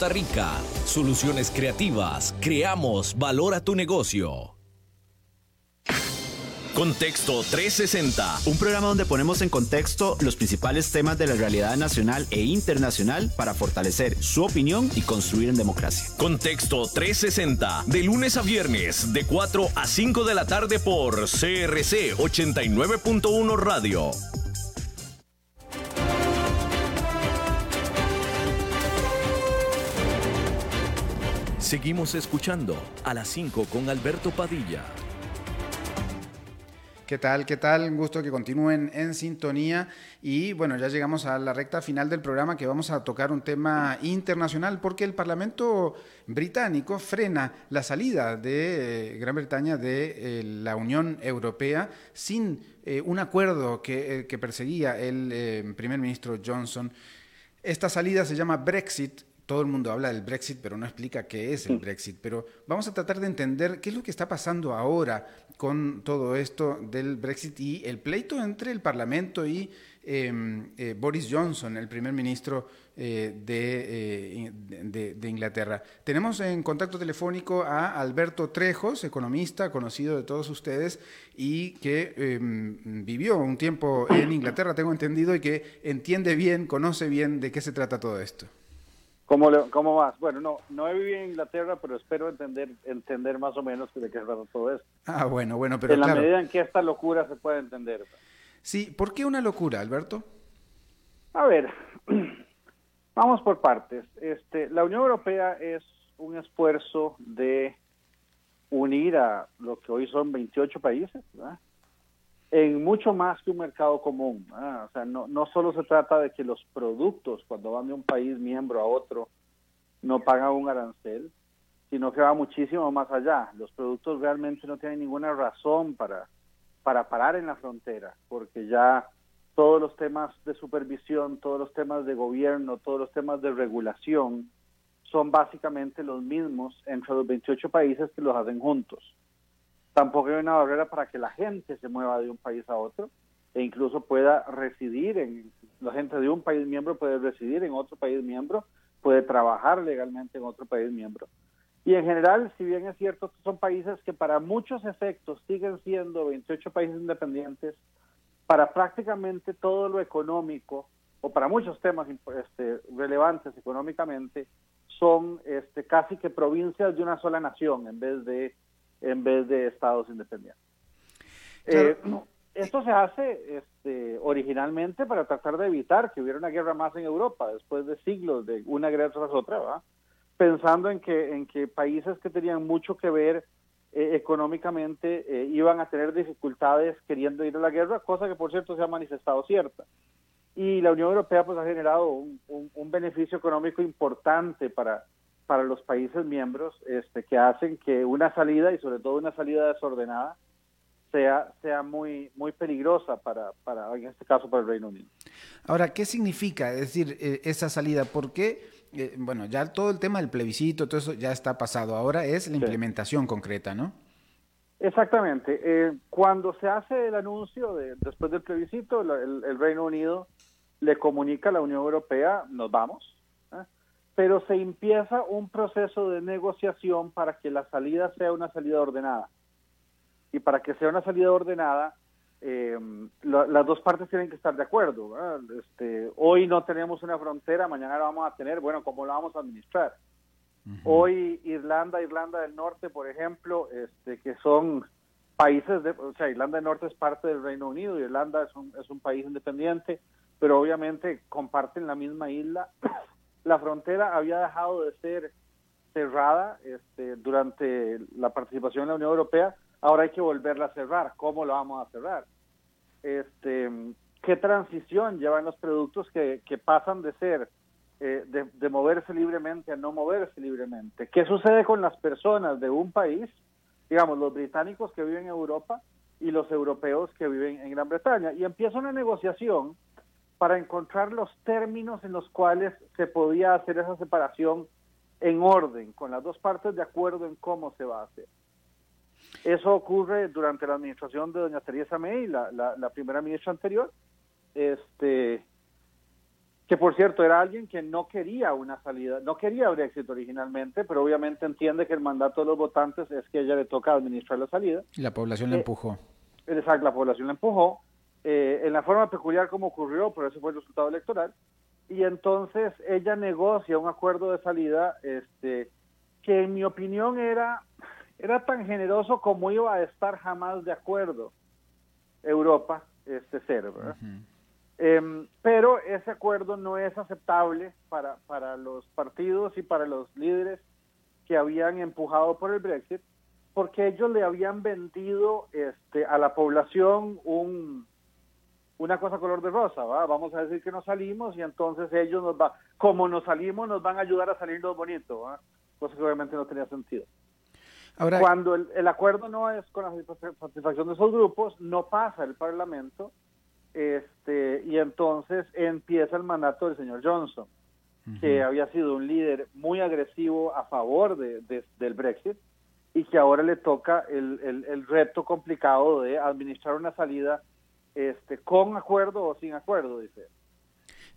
Costa Rica. Soluciones creativas. Creamos valor a tu negocio. Contexto 360. Un programa donde ponemos en contexto los principales temas de la realidad nacional e internacional para fortalecer su opinión y construir en democracia. Contexto 360. De lunes a viernes, de 4 a 5 de la tarde por CRC 89.1 Radio. Seguimos escuchando a las 5 con Alberto Padilla. ¿Qué tal? ¿Qué tal? Un gusto que continúen en sintonía. Y bueno, ya llegamos a la recta final del programa que vamos a tocar un tema internacional porque el Parlamento británico frena la salida de eh, Gran Bretaña de eh, la Unión Europea sin eh, un acuerdo que, que perseguía el primer ministro Johnson. Esta salida se llama Brexit todo el mundo habla del Brexit, pero no explica qué es el Brexit. Pero vamos a tratar de entender qué es lo que está pasando ahora con todo esto del Brexit y el pleito entre el Parlamento y em, eh, Boris Johnson, el primer ministro eh, eh, de, de, Inglaterra. Tenemos en contacto telefónico a Alberto Trejos, economista conocido de todos ustedes y que em, vivió un tiempo en Inglaterra, tengo entendido, y que entiende bien, conoce bien de qué se trata todo esto. ¿Cómo, ¿Cómo vas? Bueno, no, no he vivido en Inglaterra, pero espero entender entender más o menos de qué se trata todo esto. Ah, bueno, bueno, pero En la medida en que esta locura se puede entender. Sí, ¿por qué una locura, Alberto? A ver, <clears throat> vamos por partes. Este, la Unión Europea es un esfuerzo de unir a lo que hoy son 28 países, ¿verdad? En mucho más que un mercado común. O sea, no, no solo se trata de que los productos, cuando van de un país miembro a otro, no pagan un arancel, sino que va muchísimo más allá. Los productos realmente no tienen ninguna razón para, para parar en la frontera, porque ya todos los temas de supervisión, todos los temas de gobierno, todos los temas de regulación son básicamente los mismos entre los 28 países que los hacen juntos. Tampoco hay una barrera para que la gente se mueva de un país a otro e incluso pueda residir en, la gente de un país miembro puede residir en otro país miembro, puede trabajar legalmente en otro país miembro. Y en general, si bien es cierto, son países que para muchos efectos siguen siendo 28 países independientes, para prácticamente todo lo económico, o para muchos temas este, relevantes económicamente, son este, casi que provincias de una sola nación en vez de en vez de estados independientes. Eh, esto se hace este, originalmente para tratar de evitar que hubiera una guerra más en Europa después de siglos de una guerra tras otra, pensando en que, en que países que tenían mucho que ver eh, económicamente eh, iban a tener dificultades queriendo ir a la guerra, cosa que por cierto se ha manifestado cierta. Y la Unión Europea pues ha generado un, un beneficio económico importante para, para los países miembros este, que hacen que una salida y sobre todo una salida desordenada sea, sea muy, muy peligrosa para, para, en este caso, para el Reino Unido. Ahora, ¿qué significa? Es decir, eh, esa salida, ¿por qué? Eh, bueno, ya todo el tema del plebiscito, todo eso ya está pasado. Ahora es la implementación concreta, ¿no? Exactamente. Eh, cuando se hace el anuncio de, después del plebiscito, el, el, Reino Unido le comunica a la Unión Europea, nos vamos, pero se empieza un proceso de negociación para que la salida sea una salida ordenada. Y para que sea una salida ordenada, eh, las dos partes tienen que estar de acuerdo. Este, hoy no tenemos una frontera, mañana la vamos a tener, bueno, ¿cómo la vamos a administrar? Hoy Irlanda, Irlanda del Norte, por ejemplo, este, que son países, de, o sea, Irlanda del Norte es parte del Reino Unido, Irlanda es un, es un país independiente, pero obviamente comparten la misma isla la frontera había dejado de ser cerrada este, durante la participación en la Unión Europea, ahora hay que volverla a cerrar. ¿Cómo la vamos a cerrar? Este, ¿Qué transición llevan los productos que, pasan de ser, eh, de, moverse libremente a no moverse libremente? ¿Qué sucede con las personas de un país, digamos, los británicos que viven en Europa y los europeos que viven en Gran Bretaña? Y empieza una negociación para encontrar los términos en los cuales se podía hacer esa separación en orden, con las dos partes de acuerdo en cómo se va a hacer. Eso ocurre durante la administración de doña Teresa May, la, la, primera ministra anterior, este, que por cierto era alguien que no quería una salida, no quería Brexit originalmente, pero obviamente entiende que el mandato de los votantes es que ella le toca administrar la salida. Y la población eh, empujó. Exacto, la población le empujó. Eh, en la forma peculiar como ocurrió, pero ese fue el resultado electoral, y entonces ella negocia un acuerdo de salida este, que en mi opinión era, era tan generoso como iba a estar jamás de acuerdo Europa, este ser, em, pero ese acuerdo no es aceptable para, para los partidos y para los líderes que habían empujado por el Brexit, porque ellos le habían vendido este, a la población un, una cosa color de rosa, ¿va? vamos a decir que nos salimos y entonces ellos nos va, como nos salimos, nos van a ayudar a salirnos bonito, ¿va? cosa que obviamente no tenía sentido. Ahora, Cuando el, acuerdo no es con la satisfacción de esos grupos, no pasa el Parlamento este, y entonces empieza el mandato del señor Johnson. que había sido un líder muy agresivo a favor de, del Brexit y que ahora le toca el, el, reto complicado de administrar una salida este, con acuerdo o sin acuerdo, dice.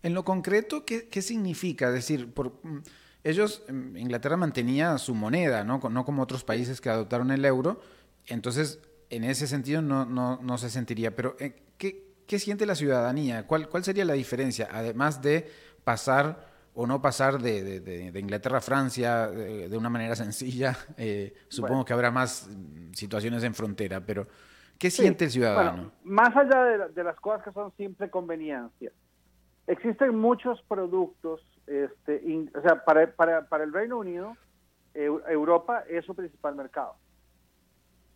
En lo concreto, ¿qué, qué significa? Es decir, por, mm, ellos, mm, Inglaterra mantenía su moneda, ¿no? no como otros países que adoptaron el euro, entonces en ese sentido no, no, no se sentiría. Pero, eh, ¿qué, ¿qué, siente la ciudadanía? ¿Cuál, ¿Cuál sería la diferencia? Además de pasar o no pasar de, de, Inglaterra a Francia de, una manera <laughs> sencilla. Eh, supongo que habrá más mm, situaciones en frontera, pero ¿qué siente el ciudadano? más allá de, las cosas que son simple conveniencia, existen muchos productos, este, o sea, para, para, para, el Reino Unido, Europa es su principal mercado.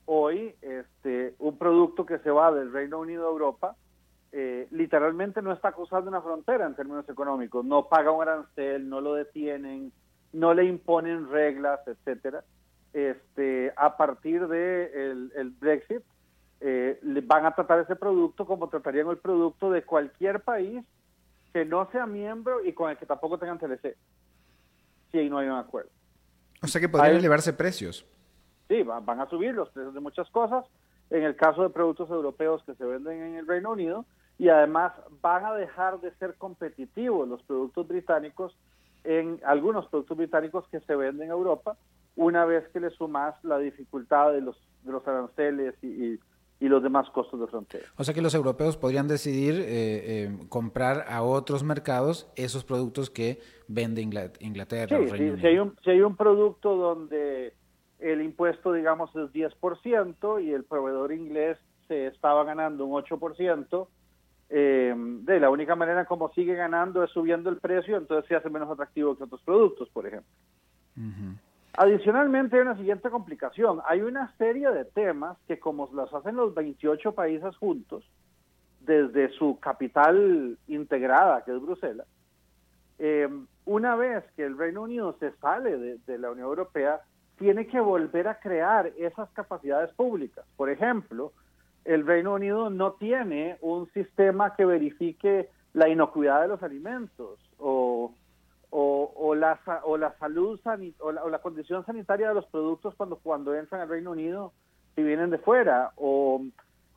Hoy, este, un producto que se va del Reino Unido a Europa eh, literalmente no está cruzando una frontera en términos económicos, no paga un arancel, no lo detienen, no le imponen reglas, etcétera. Este, a partir de el, Brexit, eh, van a tratar ese producto como tratarían el producto de cualquier país que no sea miembro y con el que tampoco tengan TLC, si ahí no hay un acuerdo. O sea que podrían elevarse precios. Sí, van a subir los precios de muchas cosas. En el caso de productos europeos que se venden en el Reino Unido, y además van a dejar de ser competitivos los productos británicos en algunos productos británicos que se venden en Europa una vez que le sumas la dificultad de los, de los aranceles y, y, los demás costos de frontera. O sea que los europeos podrían decidir eh, eh, comprar a otros mercados esos productos que vende Inglaterra. Sí, sí, si, hay un, si hay un producto donde el impuesto, digamos, es 10% y el proveedor inglés se estaba ganando un 8%, eh, de la única manera como sigue ganando es subiendo el precio, entonces se hace menos atractivo que otros productos, por ejemplo. Adicionalmente hay una siguiente complicación. Hay una serie de temas que como los hacen los 28 países juntos, desde su capital integrada, que es Bruselas, eh, una vez que el Reino Unido se sale de la Unión Europea, tiene que volver a crear esas capacidades públicas. Por ejemplo, el Reino Unido no tiene un sistema que verifique la inocuidad de los alimentos o, la, o la salud o la, o la, condición sanitaria de los productos cuando, cuando entran al Reino Unido y vienen de fuera o,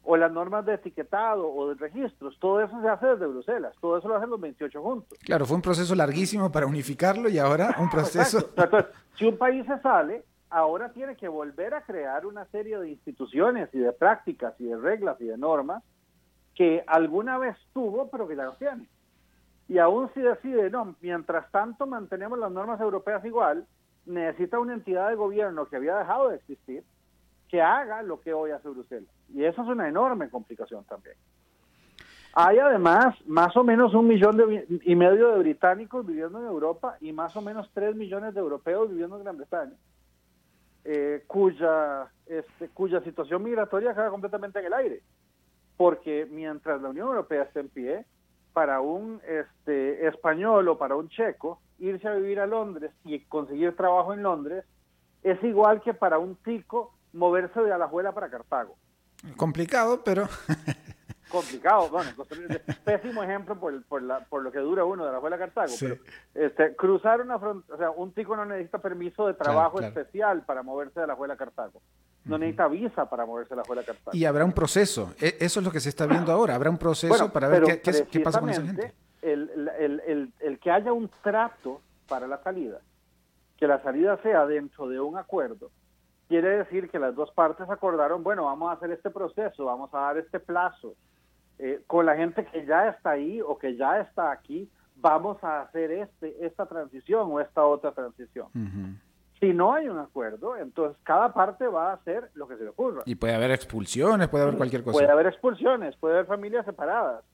o las normas de etiquetado o de registros. Todo eso se hace desde Bruselas, todo eso lo hacen los 28 juntos. Claro, fue un proceso larguísimo para unificarlo y ahora un proceso... <laughs> Entonces, si un país se sale, ahora tiene que volver a crear una serie de instituciones y de prácticas y de reglas y de normas que alguna vez tuvo, pero que ya no tiene. Y aún si decide, no, mientras tanto mantenemos las normas europeas igual, necesita una entidad de gobierno que había dejado de existir que haga lo que hoy hace Bruselas. Y eso es una enorme complicación también. Hay además más o menos un millón y medio de británicos viviendo en Europa y más o menos tres millones de europeos viviendo en Gran Bretaña. Eh, cuya, este, cuya situación migratoria queda completamente en el aire. Porque mientras la Unión Europea esté en pie, para un este, español o para un checo, irse a vivir a Londres y conseguir trabajo en Londres es igual que para un tico moverse de Alajuela para Cartago. Complicado, pero <laughs> complicado, bueno, pésimo ejemplo por, por, la, por lo que dura uno de la Juela Cartago, pero este, cruzar una frontera, o sea, un tico no necesita permiso de trabajo especial para moverse de la Juela Cartago, no necesita visa para moverse de la Juela Cartago. Y habrá un proceso, e, eso es lo que se está viendo ahora, habrá un proceso para ver qué, qué, pasa con esa gente. El, el, el, el que haya un trato para la salida, que la salida sea dentro de un acuerdo, quiere decir que las dos partes acordaron, bueno, vamos a hacer este proceso, vamos a dar este plazo, eh, con la gente que ya está ahí o que ya está aquí, vamos a hacer este, esta transición o esta otra transición. Si no hay un acuerdo, entonces cada parte va a hacer lo que se le ocurra. Y puede haber expulsiones, puede haber cualquier cosa. Puede haber expulsiones, puede haber familias separadas,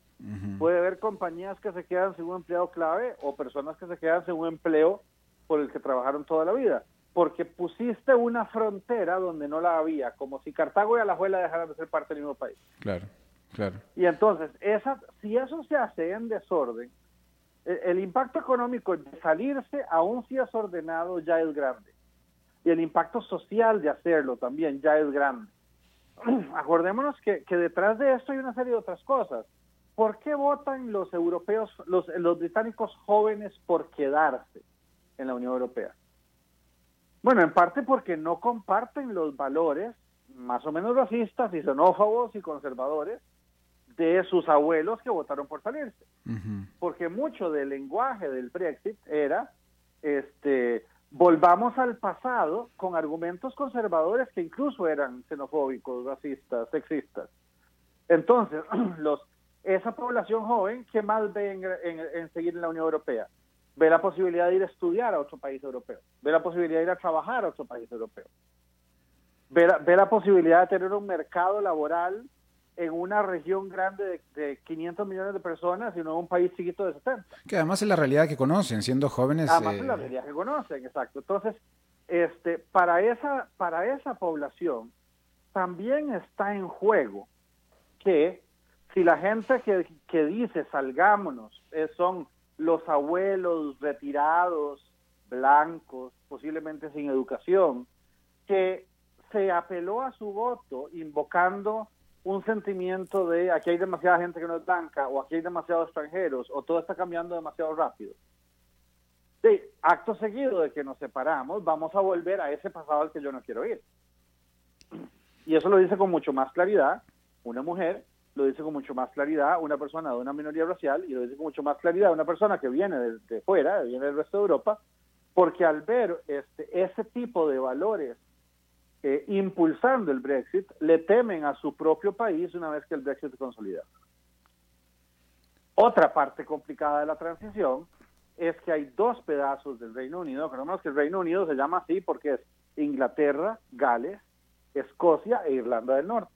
puede haber compañías que se quedan sin un empleado clave o personas que se quedan sin un empleo por el que trabajaron toda la vida. Porque pusiste una frontera donde no la había, como si Cartago y Alajuela dejaran de ser parte del mismo país. Claro. Y entonces, esa, si eso se hace en desorden, el, el impacto económico de salirse, aún si es ordenado, ya es grande. Y el impacto social de hacerlo también ya es grande. <clears throat> Acordémonos que, que detrás de esto hay una serie de otras cosas. ¿por qué votan los europeos, los, los británicos jóvenes por quedarse en la Unión Europea? Bueno, en parte porque no comparten los valores más o menos racistas y xenófobos y conservadores de sus abuelos que votaron por salirse. Porque mucho del lenguaje del Brexit era, este, volvamos al pasado con argumentos conservadores que incluso eran xenofóbicos, racistas, sexistas. Entonces, <clears throat> los, esa población joven, ¿qué más ve en, seguir en la Unión Europea? Ve la posibilidad de ir a estudiar a otro país europeo, ve la posibilidad de ir a trabajar a otro país europeo, ve ve la posibilidad de tener un mercado laboral en una región grande de, 500 millones de personas y no en un país chiquito de 70. Que además es la realidad que conocen, siendo jóvenes. Además es la eh, realidad que conocen, exacto. Entonces, este, para, esa, para esa población también está en juego que si la gente que, que dice salgámonos eh, son los abuelos retirados, blancos, posiblemente sin educación, que se apeló a su voto invocando un sentimiento de aquí hay demasiada gente que no es blanca o aquí hay demasiados extranjeros o todo está cambiando demasiado rápido. Sí, acto seguido de que nos separamos, vamos a volver a ese pasado al que yo no quiero ir. Y eso lo dice con mucho más claridad una mujer, lo dice con mucho más claridad una persona de una minoría racial y lo dice con mucho más claridad una persona que viene de, de fuera, viene del resto de Europa, porque al ver este, ese tipo de valores impulsando el Brexit, le temen a su propio país una vez que el Brexit se consolida. Otra parte complicada de la transición es que hay dos pedazos del Reino Unido, menos que el Reino Unido se llama así porque es Inglaterra, Gales, Escocia e Irlanda del Norte.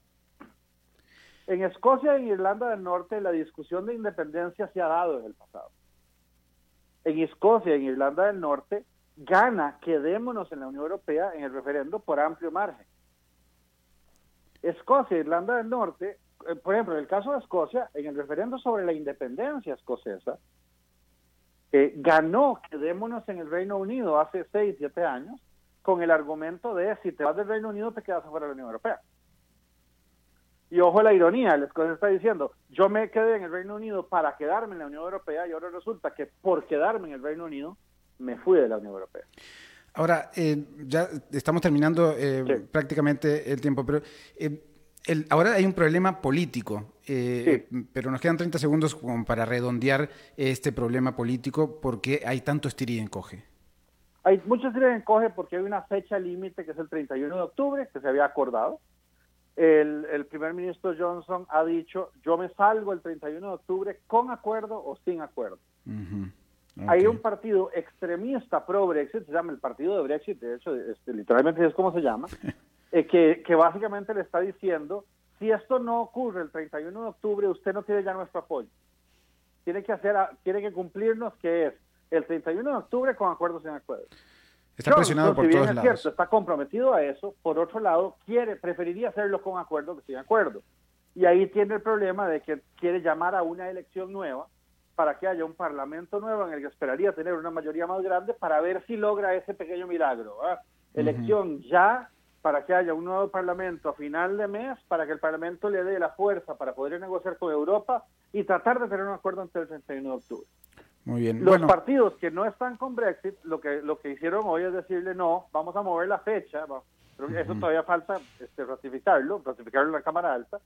En Escocia e Irlanda del Norte la discusión de independencia se ha dado en el pasado. En Escocia en Irlanda del Norte gana quedémonos en la Unión Europea en el referendo por amplio margen. Escocia e Irlanda del Norte, eh, por ejemplo, en el caso de Escocia, en el referendo sobre la independencia escocesa, eh, ganó quedémonos en el Reino Unido hace 6, 7 años con el argumento de si te vas del Reino Unido te quedas fuera de la Unión Europea. Y ojo la ironía, el escocés está diciendo, yo me quedé en el Reino Unido para quedarme en la Unión Europea y ahora resulta que por quedarme en el Reino Unido me fui de la Unión Europea. Ahora, eh, ya estamos terminando eh, prácticamente el tiempo, pero eh, ahora hay un problema político, pero nos quedan 30 segundos como para redondear este problema político porque hay tanto estir y encoge. Hay mucho estir y encoge porque hay una fecha límite que es el 31 de octubre, que se había acordado. El, primer ministro Johnson ha dicho, yo me salgo el 31 de octubre con acuerdo o sin acuerdo. Hay un partido extremista pro-Brexit, se llama el partido de Brexit, de hecho, este, literalmente es como se llama, <laughs> eh, que, que básicamente le está diciendo, si esto no ocurre el 31 de octubre, usted no tiene ya nuestro apoyo. Tiene que hacer, tiene que cumplirnos que es el 31 de octubre con acuerdos sin acuerdos. Está presionado por todos lados. Cierto, está comprometido a eso. Por otro lado, quiere, preferiría hacerlo con acuerdo que sin acuerdo. Y ahí tiene el problema de que quiere llamar a una elección nueva para que haya un parlamento nuevo en el que esperaría tener una mayoría más grande para ver si logra ese pequeño milagro. Elección ya para que haya un nuevo parlamento a final de mes, para que el parlamento le dé la fuerza para poder negociar con Europa y tratar de tener un acuerdo antes del 31 de octubre. Muy bien. Los partidos que no están con Brexit, lo que lo que hicieron hoy es decirle no, vamos a mover la fecha, pero eso todavía falta este, ratificarlo, ratificarlo en la Cámara Alta,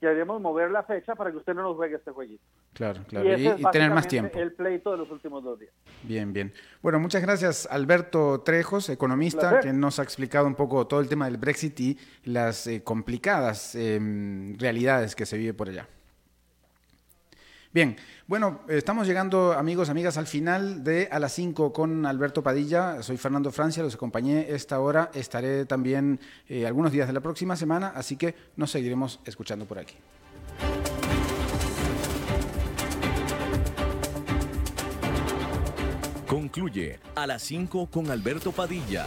queremos mover la fecha para que usted no nos juegue este jueguito. Claro, claro. Y, tener más tiempo. El pleito de los últimos dos días. Bien, bien. Bueno, muchas gracias Alberto Trejos, economista, que nos ha explicado un poco todo el tema del Brexit y las eh, complicadas em, realidades que se vive por allá. Bien, bueno, estamos llegando, amigos, amigas, al final de A las 5 con Alberto Padilla. Soy Fernando Francia, los acompañé esta hora. Estaré también eh, algunos días de la próxima semana, así que nos seguiremos escuchando por aquí. Concluye A las 5 con Alberto Padilla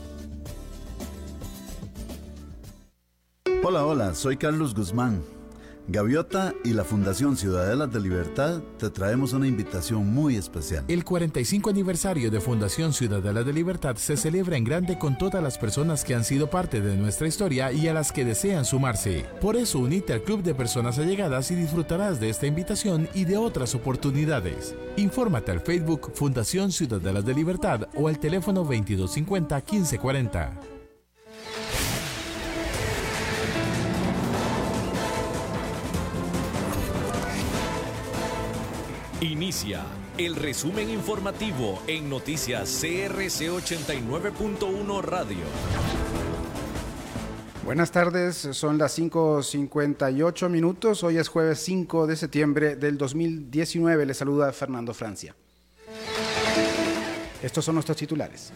Hola, hola, soy Carlos Guzmán. Gaviota y la Fundación Ciudadela de Libertad te traemos una invitación muy especial. El 45 aniversario de Fundación Ciudadela de Libertad se celebra en grande con todas las personas que han sido parte de nuestra historia y a las que desean sumarse. Por eso unite al club de personas allegadas y disfrutarás de esta invitación y de otras oportunidades. Infórmate al Facebook Fundación Ciudadela de Libertad o al teléfono 2250 1540. Inicia el resumen informativo en noticias CRC 89.1 Radio. Buenas tardes, son las 5.58 minutos, hoy es jueves 5 de septiembre del 2019, le saluda Fernando Francia. Estos son nuestros titulares.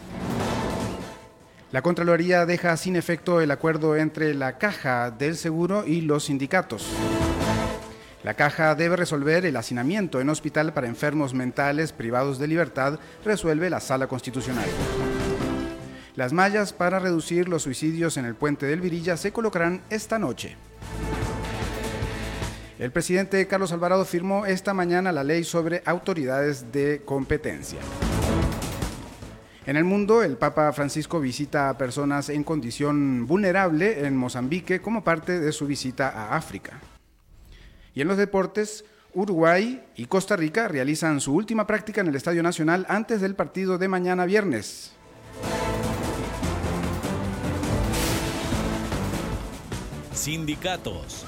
La Contraloría deja sin efecto el acuerdo entre la Caja del Seguro y los sindicatos. La caja debe resolver el hacinamiento en hospital para enfermos mentales privados de libertad, resuelve la Sala Constitucional. Las mallas para reducir los suicidios en el puente del Virilla se colocarán esta noche. El presidente Carlos Alvarado firmó esta mañana la ley sobre autoridades de competencia. En el mundo, el Papa Francisco visita a personas en condición vulnerable en Mozambique como parte de su visita a África. Y en los deportes, Uruguay y Costa Rica realizan su última práctica en el Estadio Nacional antes del partido de mañana viernes. Sindicatos.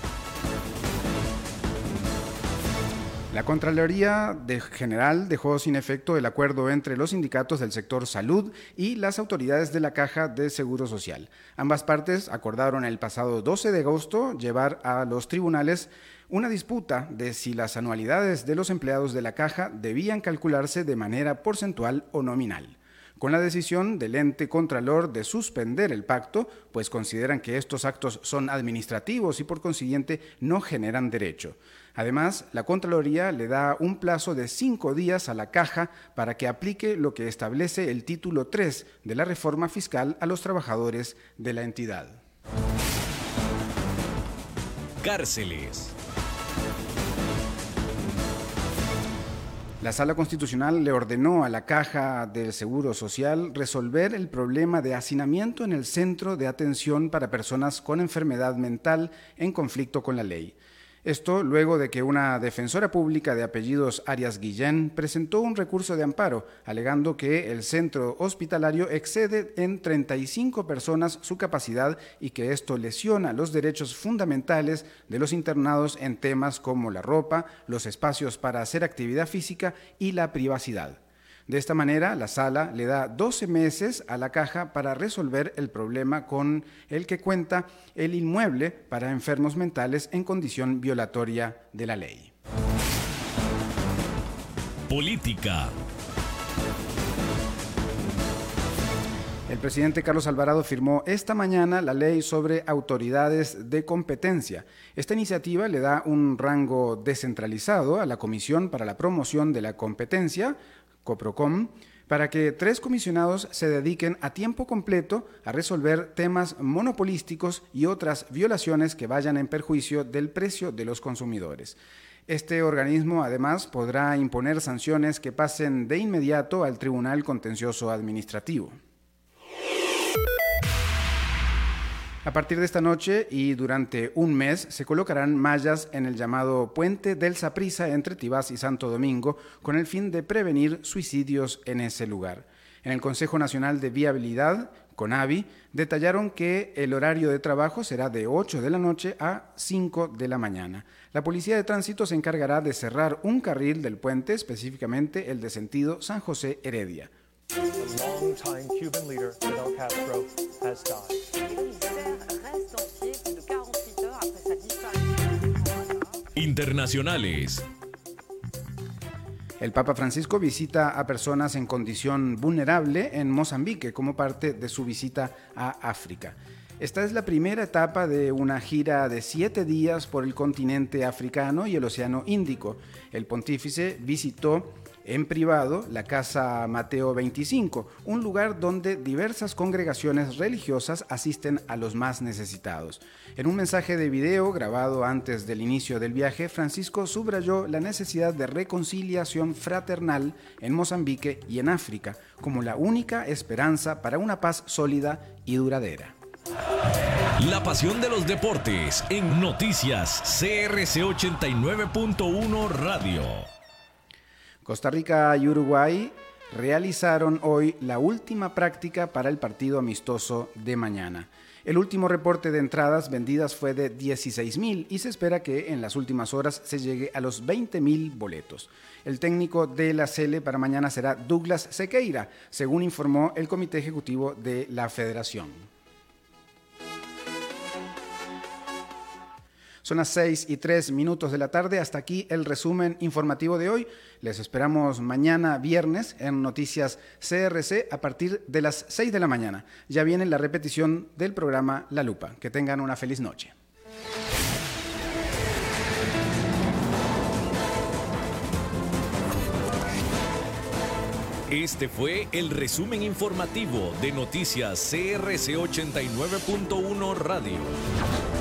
La Contraloría de General dejó sin efecto el acuerdo entre los sindicatos del sector salud y las autoridades de la Caja de Seguro Social. Ambas partes acordaron el pasado 12 de agosto llevar a los tribunales una disputa de si las anualidades de los empleados de la caja debían calcularse de manera porcentual o nominal. Con la decisión del ente contralor de suspender el pacto, pues consideran que estos actos son administrativos y por consiguiente no generan derecho. Además, la Contraloría le da un plazo de cinco días a la caja para que aplique lo que establece el título 3 de la reforma fiscal a los trabajadores de la entidad. Cárceles. La Sala Constitucional le ordenó a la Caja del Seguro Social resolver el problema de hacinamiento en el Centro de Atención para Personas con Enfermedad Mental en conflicto con la ley. Esto luego de que una defensora pública de apellidos Arias Guillén presentó un recurso de amparo, alegando que el centro hospitalario excede en 35 personas su capacidad y que esto lesiona los derechos fundamentales de los internados en temas como la ropa, los espacios para hacer actividad física y la privacidad. De esta manera, la sala le da 12 meses a la caja para resolver el problema con el que cuenta el inmueble para enfermos mentales en condición violatoria de la ley. Política. El presidente Carlos Alvarado firmó esta mañana la ley sobre autoridades de competencia. Esta iniciativa le da un rango descentralizado a la Comisión para la Promoción de la Competencia, Coprocom, para que tres comisionados se dediquen a tiempo completo a resolver temas monopolísticos y otras violaciones que vayan en perjuicio del precio de los consumidores. Este organismo además podrá imponer sanciones que pasen de inmediato al Tribunal Contencioso Administrativo. A partir de esta noche y durante un mes se colocarán mallas en el llamado Puente del Saprisa entre Tibás y Santo Domingo con el fin de prevenir suicidios en ese lugar. En el Consejo Nacional de Viabilidad, CONAVI, detallaron que el horario de trabajo será de 8 de la noche a 5 de la mañana. La Policía de Tránsito se encargará de cerrar un carril del puente, específicamente el de sentido San José Heredia. Internacionales. El Papa Francisco visita a personas en condición vulnerable en Mozambique como parte de su visita a África. Esta es la primera etapa de una gira de siete días por el continente africano y el Océano Índico. El pontífice visitó en privado la Casa Mateo 25, un lugar donde diversas congregaciones religiosas asisten a los más necesitados. En un mensaje de video grabado antes del inicio del viaje, Francisco subrayó la necesidad de reconciliación fraternal en Mozambique y en África como la única esperanza para una paz sólida y duradera. La pasión de los deportes en noticias CRC 89.1 Radio. Costa Rica y Uruguay realizaron hoy la última práctica para el partido amistoso de mañana. El último reporte de entradas vendidas fue de 16.000 y se espera que en las últimas horas se llegue a los 20.000 boletos. El técnico de la Cele para mañana será Douglas Sequeira, según informó el Comité Ejecutivo de la Federación. Son las 6 y 3 minutos de la tarde. Hasta aquí el resumen informativo de hoy. Les esperamos mañana viernes en Noticias CRC a partir de las 6 de la mañana. Ya viene la repetición del programa La Lupa. Que tengan una feliz noche. Este fue el resumen informativo de Noticias CRC 89.1 Radio.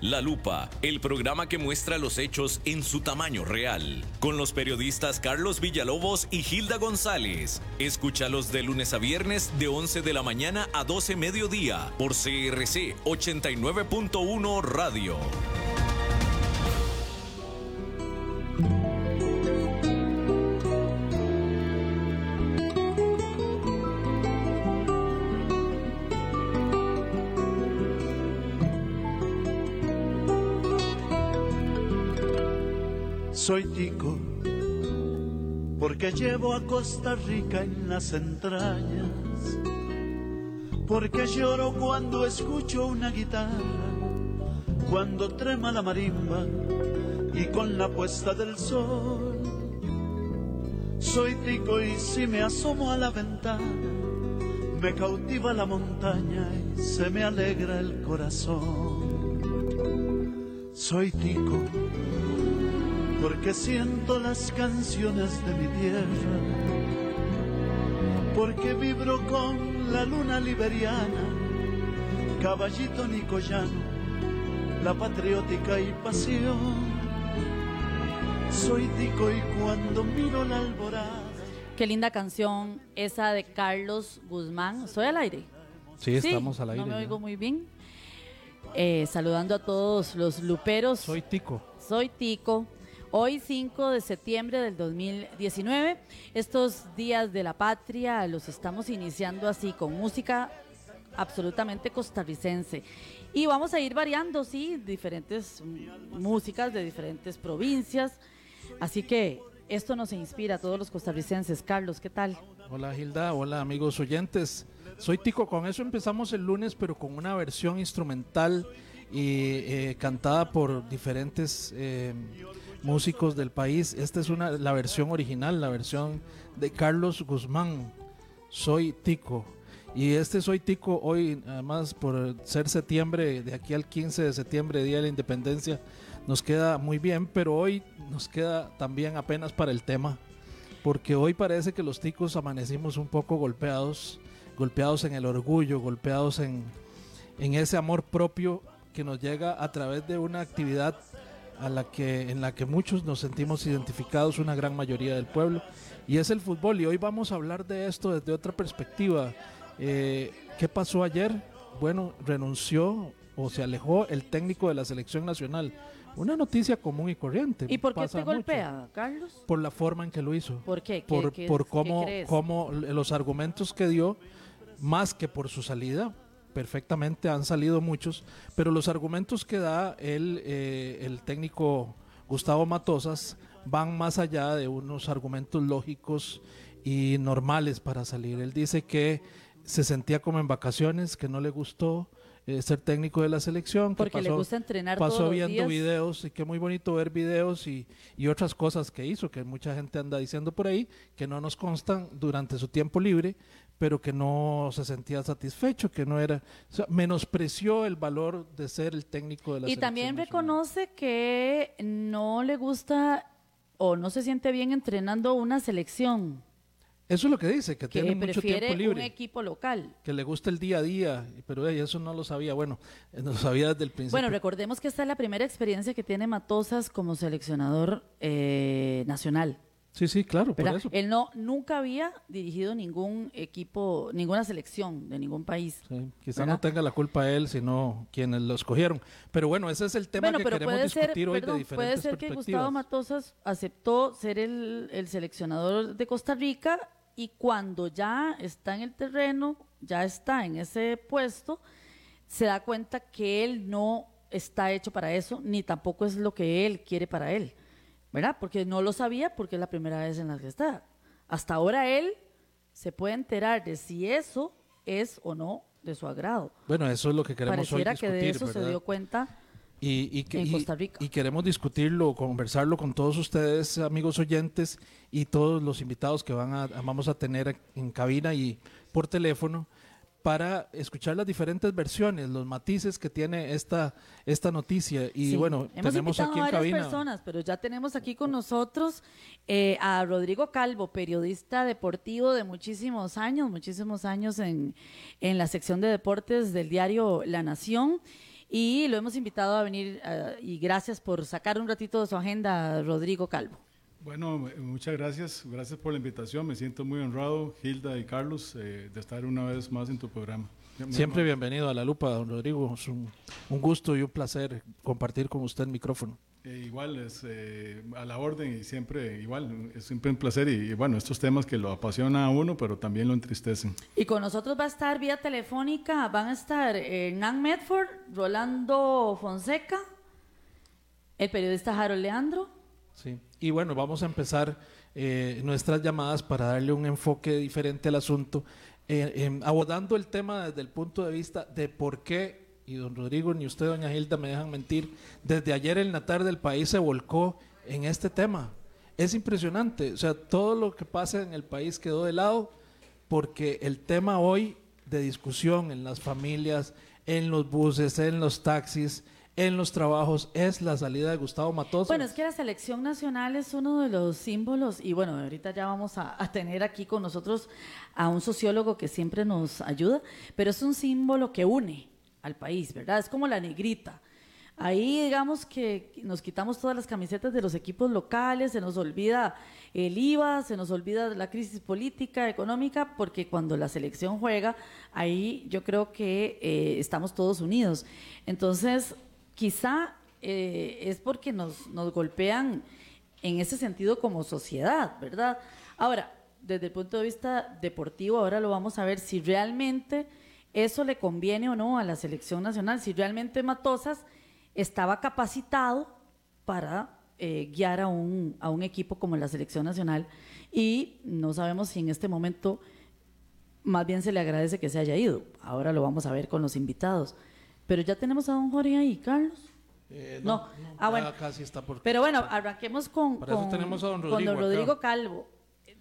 La Lupa, el programa que muestra los hechos en su tamaño real, con los periodistas Carlos Villalobos y Hilda González. Escúchalos de lunes a viernes de 11 de la mañana a 12 mediodía por CRC 89.1 Radio. Soy tico porque llevo a Costa Rica en las entrañas, porque lloro cuando escucho una guitarra, cuando trema la marimba y con la puesta del sol. Soy tico y si me asomo a la ventana, me cautiva la montaña y se me alegra el corazón. Soy tico porque siento las canciones de mi tierra, porque vibro con la luna liberiana, caballito nicoyano, la patriótica y pasión. Soy tico y cuando miro la alborada. Qué linda canción esa de Carlos Guzmán. ¿Soy al aire? Sí, estamos al aire. No me oigo muy bien. Eh, saludando a todos los luperos. Soy Tico. Soy Tico. Hoy 5 de septiembre del 2019, estos días de la patria los estamos iniciando así con música absolutamente costarricense. Y vamos a ir variando, sí, diferentes músicas de diferentes provincias. Así que esto nos inspira a todos los costarricenses. Carlos, ¿qué tal? Hola Gilda, hola amigos oyentes. Soy Tico, con eso empezamos el lunes, pero con una versión instrumental y eh, cantada por diferentes eh, músicos del país. Esta es una, la versión original, la versión de Carlos Guzmán. Soy Tico. Y este Soy Tico hoy, además por ser septiembre, de aquí al 15 de septiembre, Día de la Independencia, nos queda muy bien, pero hoy nos queda también apenas para el tema, porque hoy parece que los ticos amanecimos un poco golpeados, golpeados en el orgullo, golpeados en, en ese amor propio que nos llega a través de una actividad a la que, en la que muchos nos sentimos identificados, una gran mayoría del pueblo, y es el fútbol. Y hoy vamos a hablar de esto desde otra perspectiva. Eh, ¿Qué pasó ayer? Bueno, renunció o se alejó el técnico de la selección nacional. Una noticia común y corriente. ¿Y por qué pasa te mucho. golpea, Carlos? Por la forma en que lo hizo. ¿Por qué? ¿Qué- Por, qué- por qué cómo, crees? cómo los argumentos que dio, más que por su salida, perfectamente han salido muchos, pero los argumentos que da el, eh, el técnico Gustavo Matosas van más allá de unos argumentos lógicos y normales para salir. Él dice que se sentía como en vacaciones, que no le gustó eh, ser técnico de la selección. que Porque le gusta entrenar pasó todos los viendo días. videos y que muy bonito ver videos y, y otras cosas que hizo, que mucha gente anda diciendo por ahí, que no nos constan durante su tiempo libre, pero que no se sentía satisfecho, que no era, o sea, menospreció el valor de ser el técnico de la Y selección. también reconoce que no le gusta o no se siente bien entrenando una selección, Eso es lo que dice, que, que tiene mucho tiempo un libre. equipo local. que le gusta el día a día, pero eso no lo sabía, bueno, eh, no lo sabía desde el principio. Bueno, recordemos que esta es la primera experiencia que tiene Matosas como seleccionador eh, nacional. Sí, sí, claro, por eso. Él no nunca había dirigido ningún equipo, ninguna selección de ningún país. Sí, quizá ¿verdad? no tenga la culpa él, sino quienes lo escogieron. Pero bueno, ese es el tema bueno, que pero queremos puede ser, discutir hoy perdón, de puede diferentes ser que. Gustavo Matosas aceptó ser el, el seleccionador de Costa Rica y cuando ya está en el terreno, ya está en ese puesto, se da cuenta que él no está hecho para eso, ni tampoco es lo que él quiere para él, ¿verdad? Porque no lo sabía porque es la primera vez en la que está. Hasta ahora él se puede enterar de si eso es o no de su agrado. Bueno, eso es lo que queremos Pareciera hoy que discutir, de eso se dio cuenta y, y que- en y- Costa Rica. y queremos discutirlo, conversarlo con todos ustedes, amigos oyentes, y todos los invitados que van a, vamos a tener en cabina y por teléfono para escuchar las diferentes versiones, los matices que tiene esta, esta noticia. Y Sí, bueno, hemos tenemos aquí a en varias cabina. personas, pero ya tenemos aquí con nosotros eh, a Rodrigo Calvo, periodista deportivo de muchísimos años, muchísimos años en, en la sección de deportes del diario La Nación. Y lo hemos invitado a venir eh, y gracias por sacar un ratito de su agenda, Rodrigo Calvo. Bueno, eh, muchas gracias. Gracias por la invitación. Me siento muy honrado, Hilda y Carlos, eh, de estar una vez más en tu programa. Muy Siempre amable. bienvenido a la lupa, don Rodrigo. Es un, un gusto y un placer compartir con usted el micrófono. Eh, igual, es eh, a la orden y siempre igual. Es siempre un placer y, y bueno, estos temas que lo apasionan a uno, pero también lo entristecen. Y con nosotros va a estar vía telefónica, van a estar Hernán Medford, Rolando Fonseca, el periodista Harold Leandro, Sí. Y bueno, vamos a empezar eh, nuestras llamadas para darle un enfoque diferente al asunto, eh, em, abordando el tema desde el punto de vista de por qué, y don Rodrigo ni usted, doña Hilda, me dejan mentir, desde ayer en la tarde el país se volcó en este tema. Es impresionante, o sea, todo lo que pasa en el país quedó de lado porque el tema hoy de discusión en las familias, en los buses, en los taxis, en los trabajos, es la salida de Gustavo Matosas. Bueno, es que la selección nacional es uno de los símbolos y bueno, ahorita ya vamos a, a tener aquí con nosotros a un sociólogo que siempre nos ayuda, pero es un símbolo que une al país, ¿verdad? Es como la negrita. Ahí digamos que nos quitamos todas las camisetas de los equipos locales, se nos olvida el IVA, se nos olvida la crisis política, económica, porque cuando la selección juega, ahí yo creo que eh, estamos todos unidos. Entonces, quizá eh, es porque nos, nos golpean en ese sentido como sociedad, ¿verdad? Ahora, desde el punto de vista deportivo, ahora lo vamos a ver si realmente eso le conviene o no a la selección nacional, si realmente Matosas estaba capacitado para eh, guiar a un, a un equipo como la selección nacional y no sabemos si en este momento más bien se le agradece que se haya ido. Ahora lo vamos a ver con los invitados. Pero ya tenemos a don Jorge ahí, Carlos. Eh, no, ah, ya bueno. casi está por... Pero bueno, arranquemos con, Para eso con- tenemos a don con Rodrigo don acá. Rodrigo Calvo.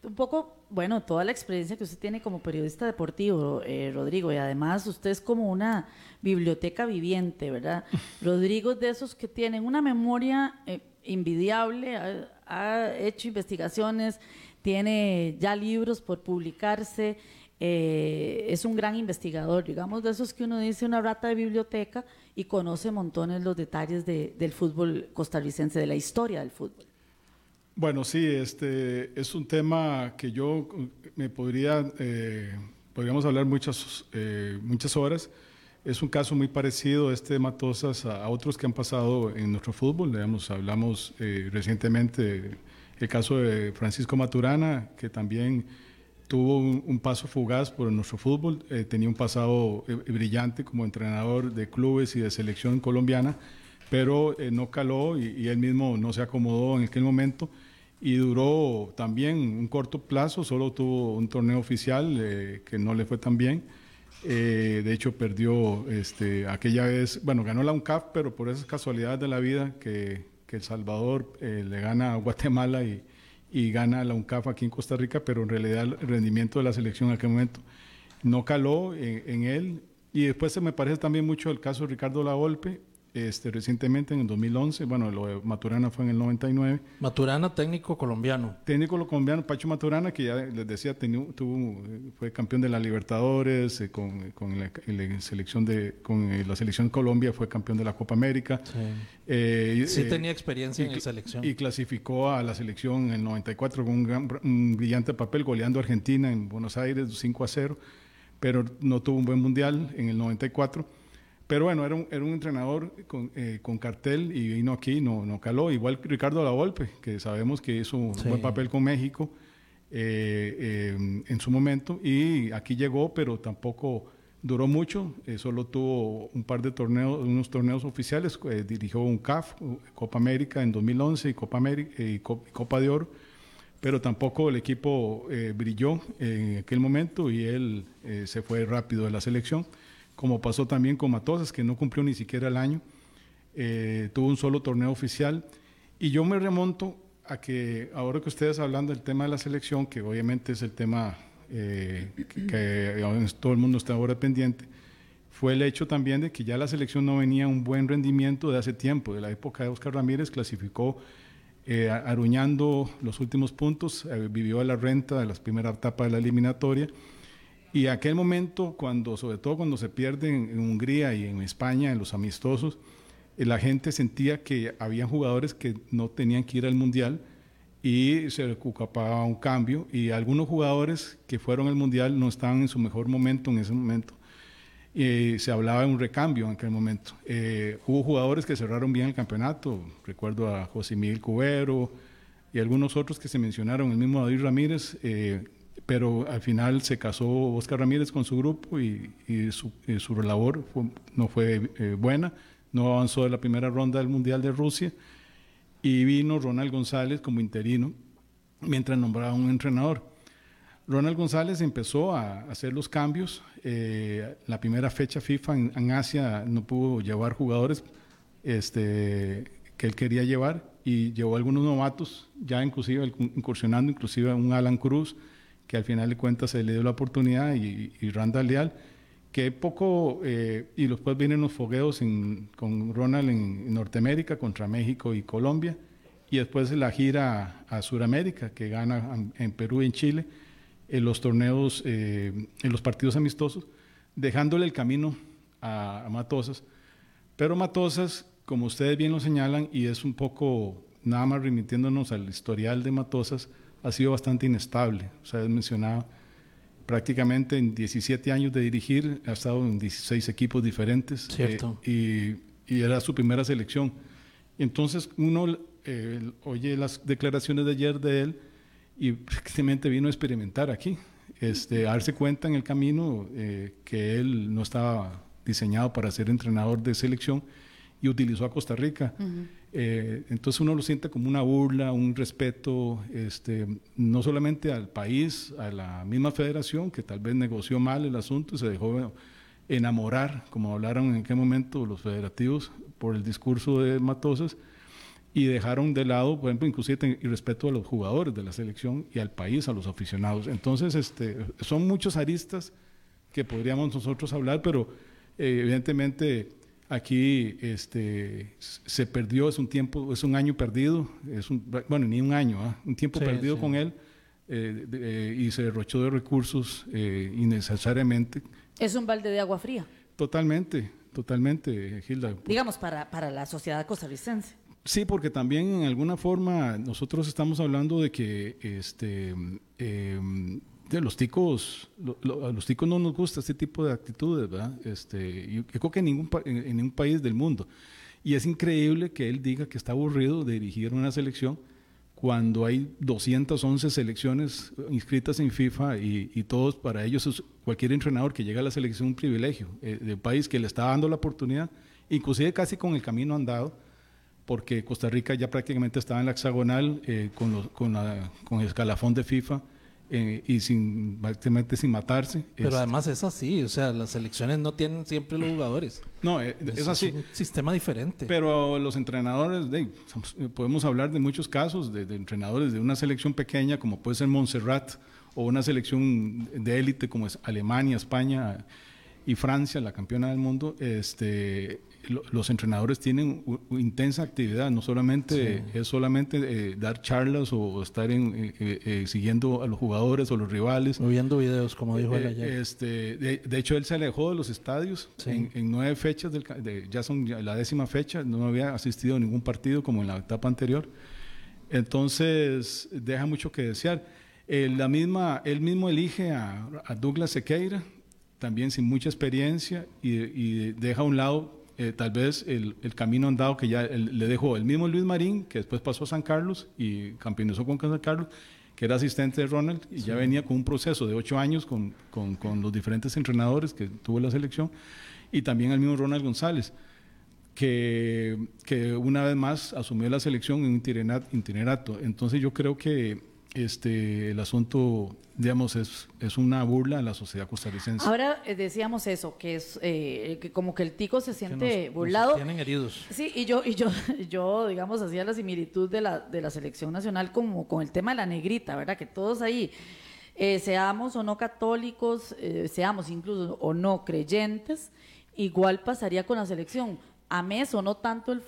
Un poco, bueno, toda la experiencia que usted tiene como periodista deportivo, eh, Rodrigo, y además usted es como una biblioteca viviente, ¿verdad? <laughs> Rodrigo es de esos que tienen una memoria eh, invidiable, ha, ha hecho investigaciones, tiene ya libros por publicarse, eh, es un gran investigador, digamos, de esos que uno dice una rata de biblioteca y conoce montones los detalles de- del fútbol costarricense, de la historia del fútbol. Bueno, sí, este es un tema que yo me podría, eh, podríamos hablar muchas, eh, muchas horas. es un caso muy parecido este de Matosas a, otros que han pasado en nuestro fútbol. Digamos, hablamos recientemente el caso de Francisco Maturana, que también tuvo un, paso fugaz por nuestro fútbol, eh, tenía un pasado eh, brillante como entrenador de clubes y de selección colombiana, pero no caló y, él mismo no se acomodó en aquel momento y duró también un corto plazo, solo tuvo un torneo oficial que no le fue tan bien. Eh, de hecho, perdió este, aquella vez, bueno, ganó la UNCAF, pero por esas casualidades de la vida que, que El Salvador eh, le gana a Guatemala y, y, gana la UNCAF aquí en Costa Rica, pero en realidad el rendimiento de la selección en aquel momento no caló en, en él. Y después se me parece también mucho el caso de Ricardo Lavolpe, este, recientemente en el 2011, bueno, lo de Maturana fue en el 99. Maturana, técnico colombiano. Técnico colombiano, Pacho Maturana, que ya les decía, tuvo, fue campeón de la Libertadores, eh, con, con, la, selección de, con eh, la selección Colombia fue campeón de la Copa América. Sí, eh, sí tenía experiencia en la selección. Y clasificó a la selección en el 94 con un, un brillante papel, goleando a Argentina en Buenos Aires 5 a 0, pero no tuvo un buen mundial en el 94 pero bueno, era un, era un entrenador con, eh, con, cartel y vino aquí, no, no caló. Igual Ricardo Lavolpe, que sabemos que hizo un buen papel con México eh, eh, en su momento. Y aquí llegó, pero tampoco duró mucho. solo tuvo un par de torneos, unos torneos oficiales. dirigió un CAF, Copa América en 2011 y Copa, América, y Copa de Oro. Pero tampoco el equipo brilló en aquel momento y él se fue rápido de la selección como pasó también con Matosas, que no cumplió ni siquiera el año, eh, tuvo un solo torneo oficial. Y yo me remonto a que ahora que ustedes hablando del tema de la selección, que obviamente es el tema eh, que, todo el mundo está ahora pendiente, fue el hecho también de que ya la selección no venía un buen rendimiento de hace tiempo, de la época de Oscar Ramírez, clasificó eh, aruñando los últimos puntos, vivió a la renta de las primeras etapas de la eliminatoria y aquel momento, cuando, sobre todo cuando se pierden en Hungría y en España, en los amistosos, eh, la gente sentía que había jugadores que no tenían que ir al Mundial y se ocupaba un cambio y algunos jugadores que fueron al Mundial no estaban en su mejor momento en ese momento. y se hablaba de un recambio en aquel momento. Eh, hubo jugadores que cerraron bien el campeonato, recuerdo a José Miguel Cubero y algunos otros que se mencionaron, el mismo David Ramírez, eh, pero al final se casó Oscar Ramírez con su grupo y, su, labor no fue eh, buena, no avanzó de la primera ronda del Mundial de Rusia y vino Ronald González como interino mientras nombraba un entrenador. Ronald González empezó a hacer los cambios. Eh, la primera fecha FIFA en, Asia no pudo llevar jugadores este, que él quería llevar y llevó algunos novatos, ya inclusive incursionando inclusive a un Alan Cruz, que al final de cuentas se le dio la oportunidad, y, y Randall Leal, que poco, eh, y después vienen los fogueos con Ronald en, Norteamérica contra México y Colombia, y después la gira a, Sudamérica, que gana en, Perú y en Chile, en los torneos, eh, en los partidos amistosos, dejándole el camino a, a Matosas. Pero Matosas, como ustedes bien lo señalan, y es un poco nada más remitiéndonos al historial de Matosas, ha sido bastante inestable. O sea, mencionado prácticamente en 17 años de dirigir, ha estado en 16 equipos diferentes. Cierto. Eh, y, y, era su primera selección. Entonces uno eh, oye las declaraciones de ayer de él y prácticamente vino a experimentar aquí, este, a darse cuenta en el camino eh, que él no estaba diseñado para ser entrenador de selección y utilizó a Costa Rica. Eh, entonces uno lo siente como una burla, un respeto, este, no solamente al país, a la misma federación, que tal vez negoció mal el asunto y se dejó enamorar, como hablaron en aquel momento los federativos, por el discurso de Matosas, y dejaron de lado, por ejemplo, inclusive el respeto a los jugadores de la selección y al país, a los aficionados. Entonces, este, son muchos aristas que podríamos nosotros hablar, pero eh, evidentemente Aquí este, se perdió, es un tiempo, es un año perdido, es un, bueno, ni un año, ¿ah? un tiempo perdido con él eh, eh, y se derrochó de recursos eh, innecesariamente. Es un balde de agua fría. Totalmente, totalmente, Gilda. Digamos, para, para la sociedad costarricense. Sí, porque también en alguna forma nosotros estamos hablando de que este, los ticos, a los ticos no nos gusta este tipo de actitudes, ¿verdad? Este, creo que en ningún, en ningún país del mundo. Y es increíble que él diga que está aburrido de dirigir una selección cuando hay 211 selecciones inscritas en FIFA y, todos para ellos cualquier entrenador que llega a la selección un privilegio eh, de un país que le está dando la oportunidad, inclusive casi con el camino andado, porque Costa Rica ya prácticamente estaba en la hexagonal eh, con, con, con el escalafón de FIFA eh, y sin prácticamente sin matarse. Pero además es así, o sea, las selecciones no tienen siempre los jugadores. No, eh, es, así. un sistema diferente. Pero los entrenadores, de, eh, podemos hablar de muchos casos de, entrenadores de una selección pequeña como puede ser Montserrat o una selección de élite como es Alemania, España y Francia, la campeona del mundo, este, los entrenadores tienen intensa actividad, no solamente es solamente eh, dar charlas o estar en, eh, eh, siguiendo a los jugadores o los rivales. O viendo videos, como dijo él ayer. Este, de, hecho, él se alejó de los estadios en, nueve fechas, del, ya son la décima fecha, no había asistido a ningún partido como en la etapa anterior. Entonces, deja mucho que desear. la misma, él mismo elige a, Douglas Sequeira, también sin mucha experiencia, y, y deja a un lado eh, tal vez el, camino andado que ya le dejó el mismo Luis Marín, que después pasó a San Carlos y campeonizó con San Carlos, que era asistente de Ronald y ya venía con un proceso de ocho años con, con, los diferentes entrenadores que tuvo la selección, y también el mismo Ronald González. Que, que una vez más asumió la selección en un itinerato. Entonces yo creo que este, el asunto, digamos, es, es una burla a la sociedad costarricense. Ahora eh, decíamos eso, que es eh, que como que el tico se siente burlado. tienen heridos. Sí, y yo, y yo, <laughs> yo, digamos, hacía la similitud de la, de la selección nacional como con el tema de la negrita, ¿verdad? Que todos ahí, eh, seamos o no católicos, seamos incluso o no creyentes, igual pasaría con la selección. mes o no tanto el fútbol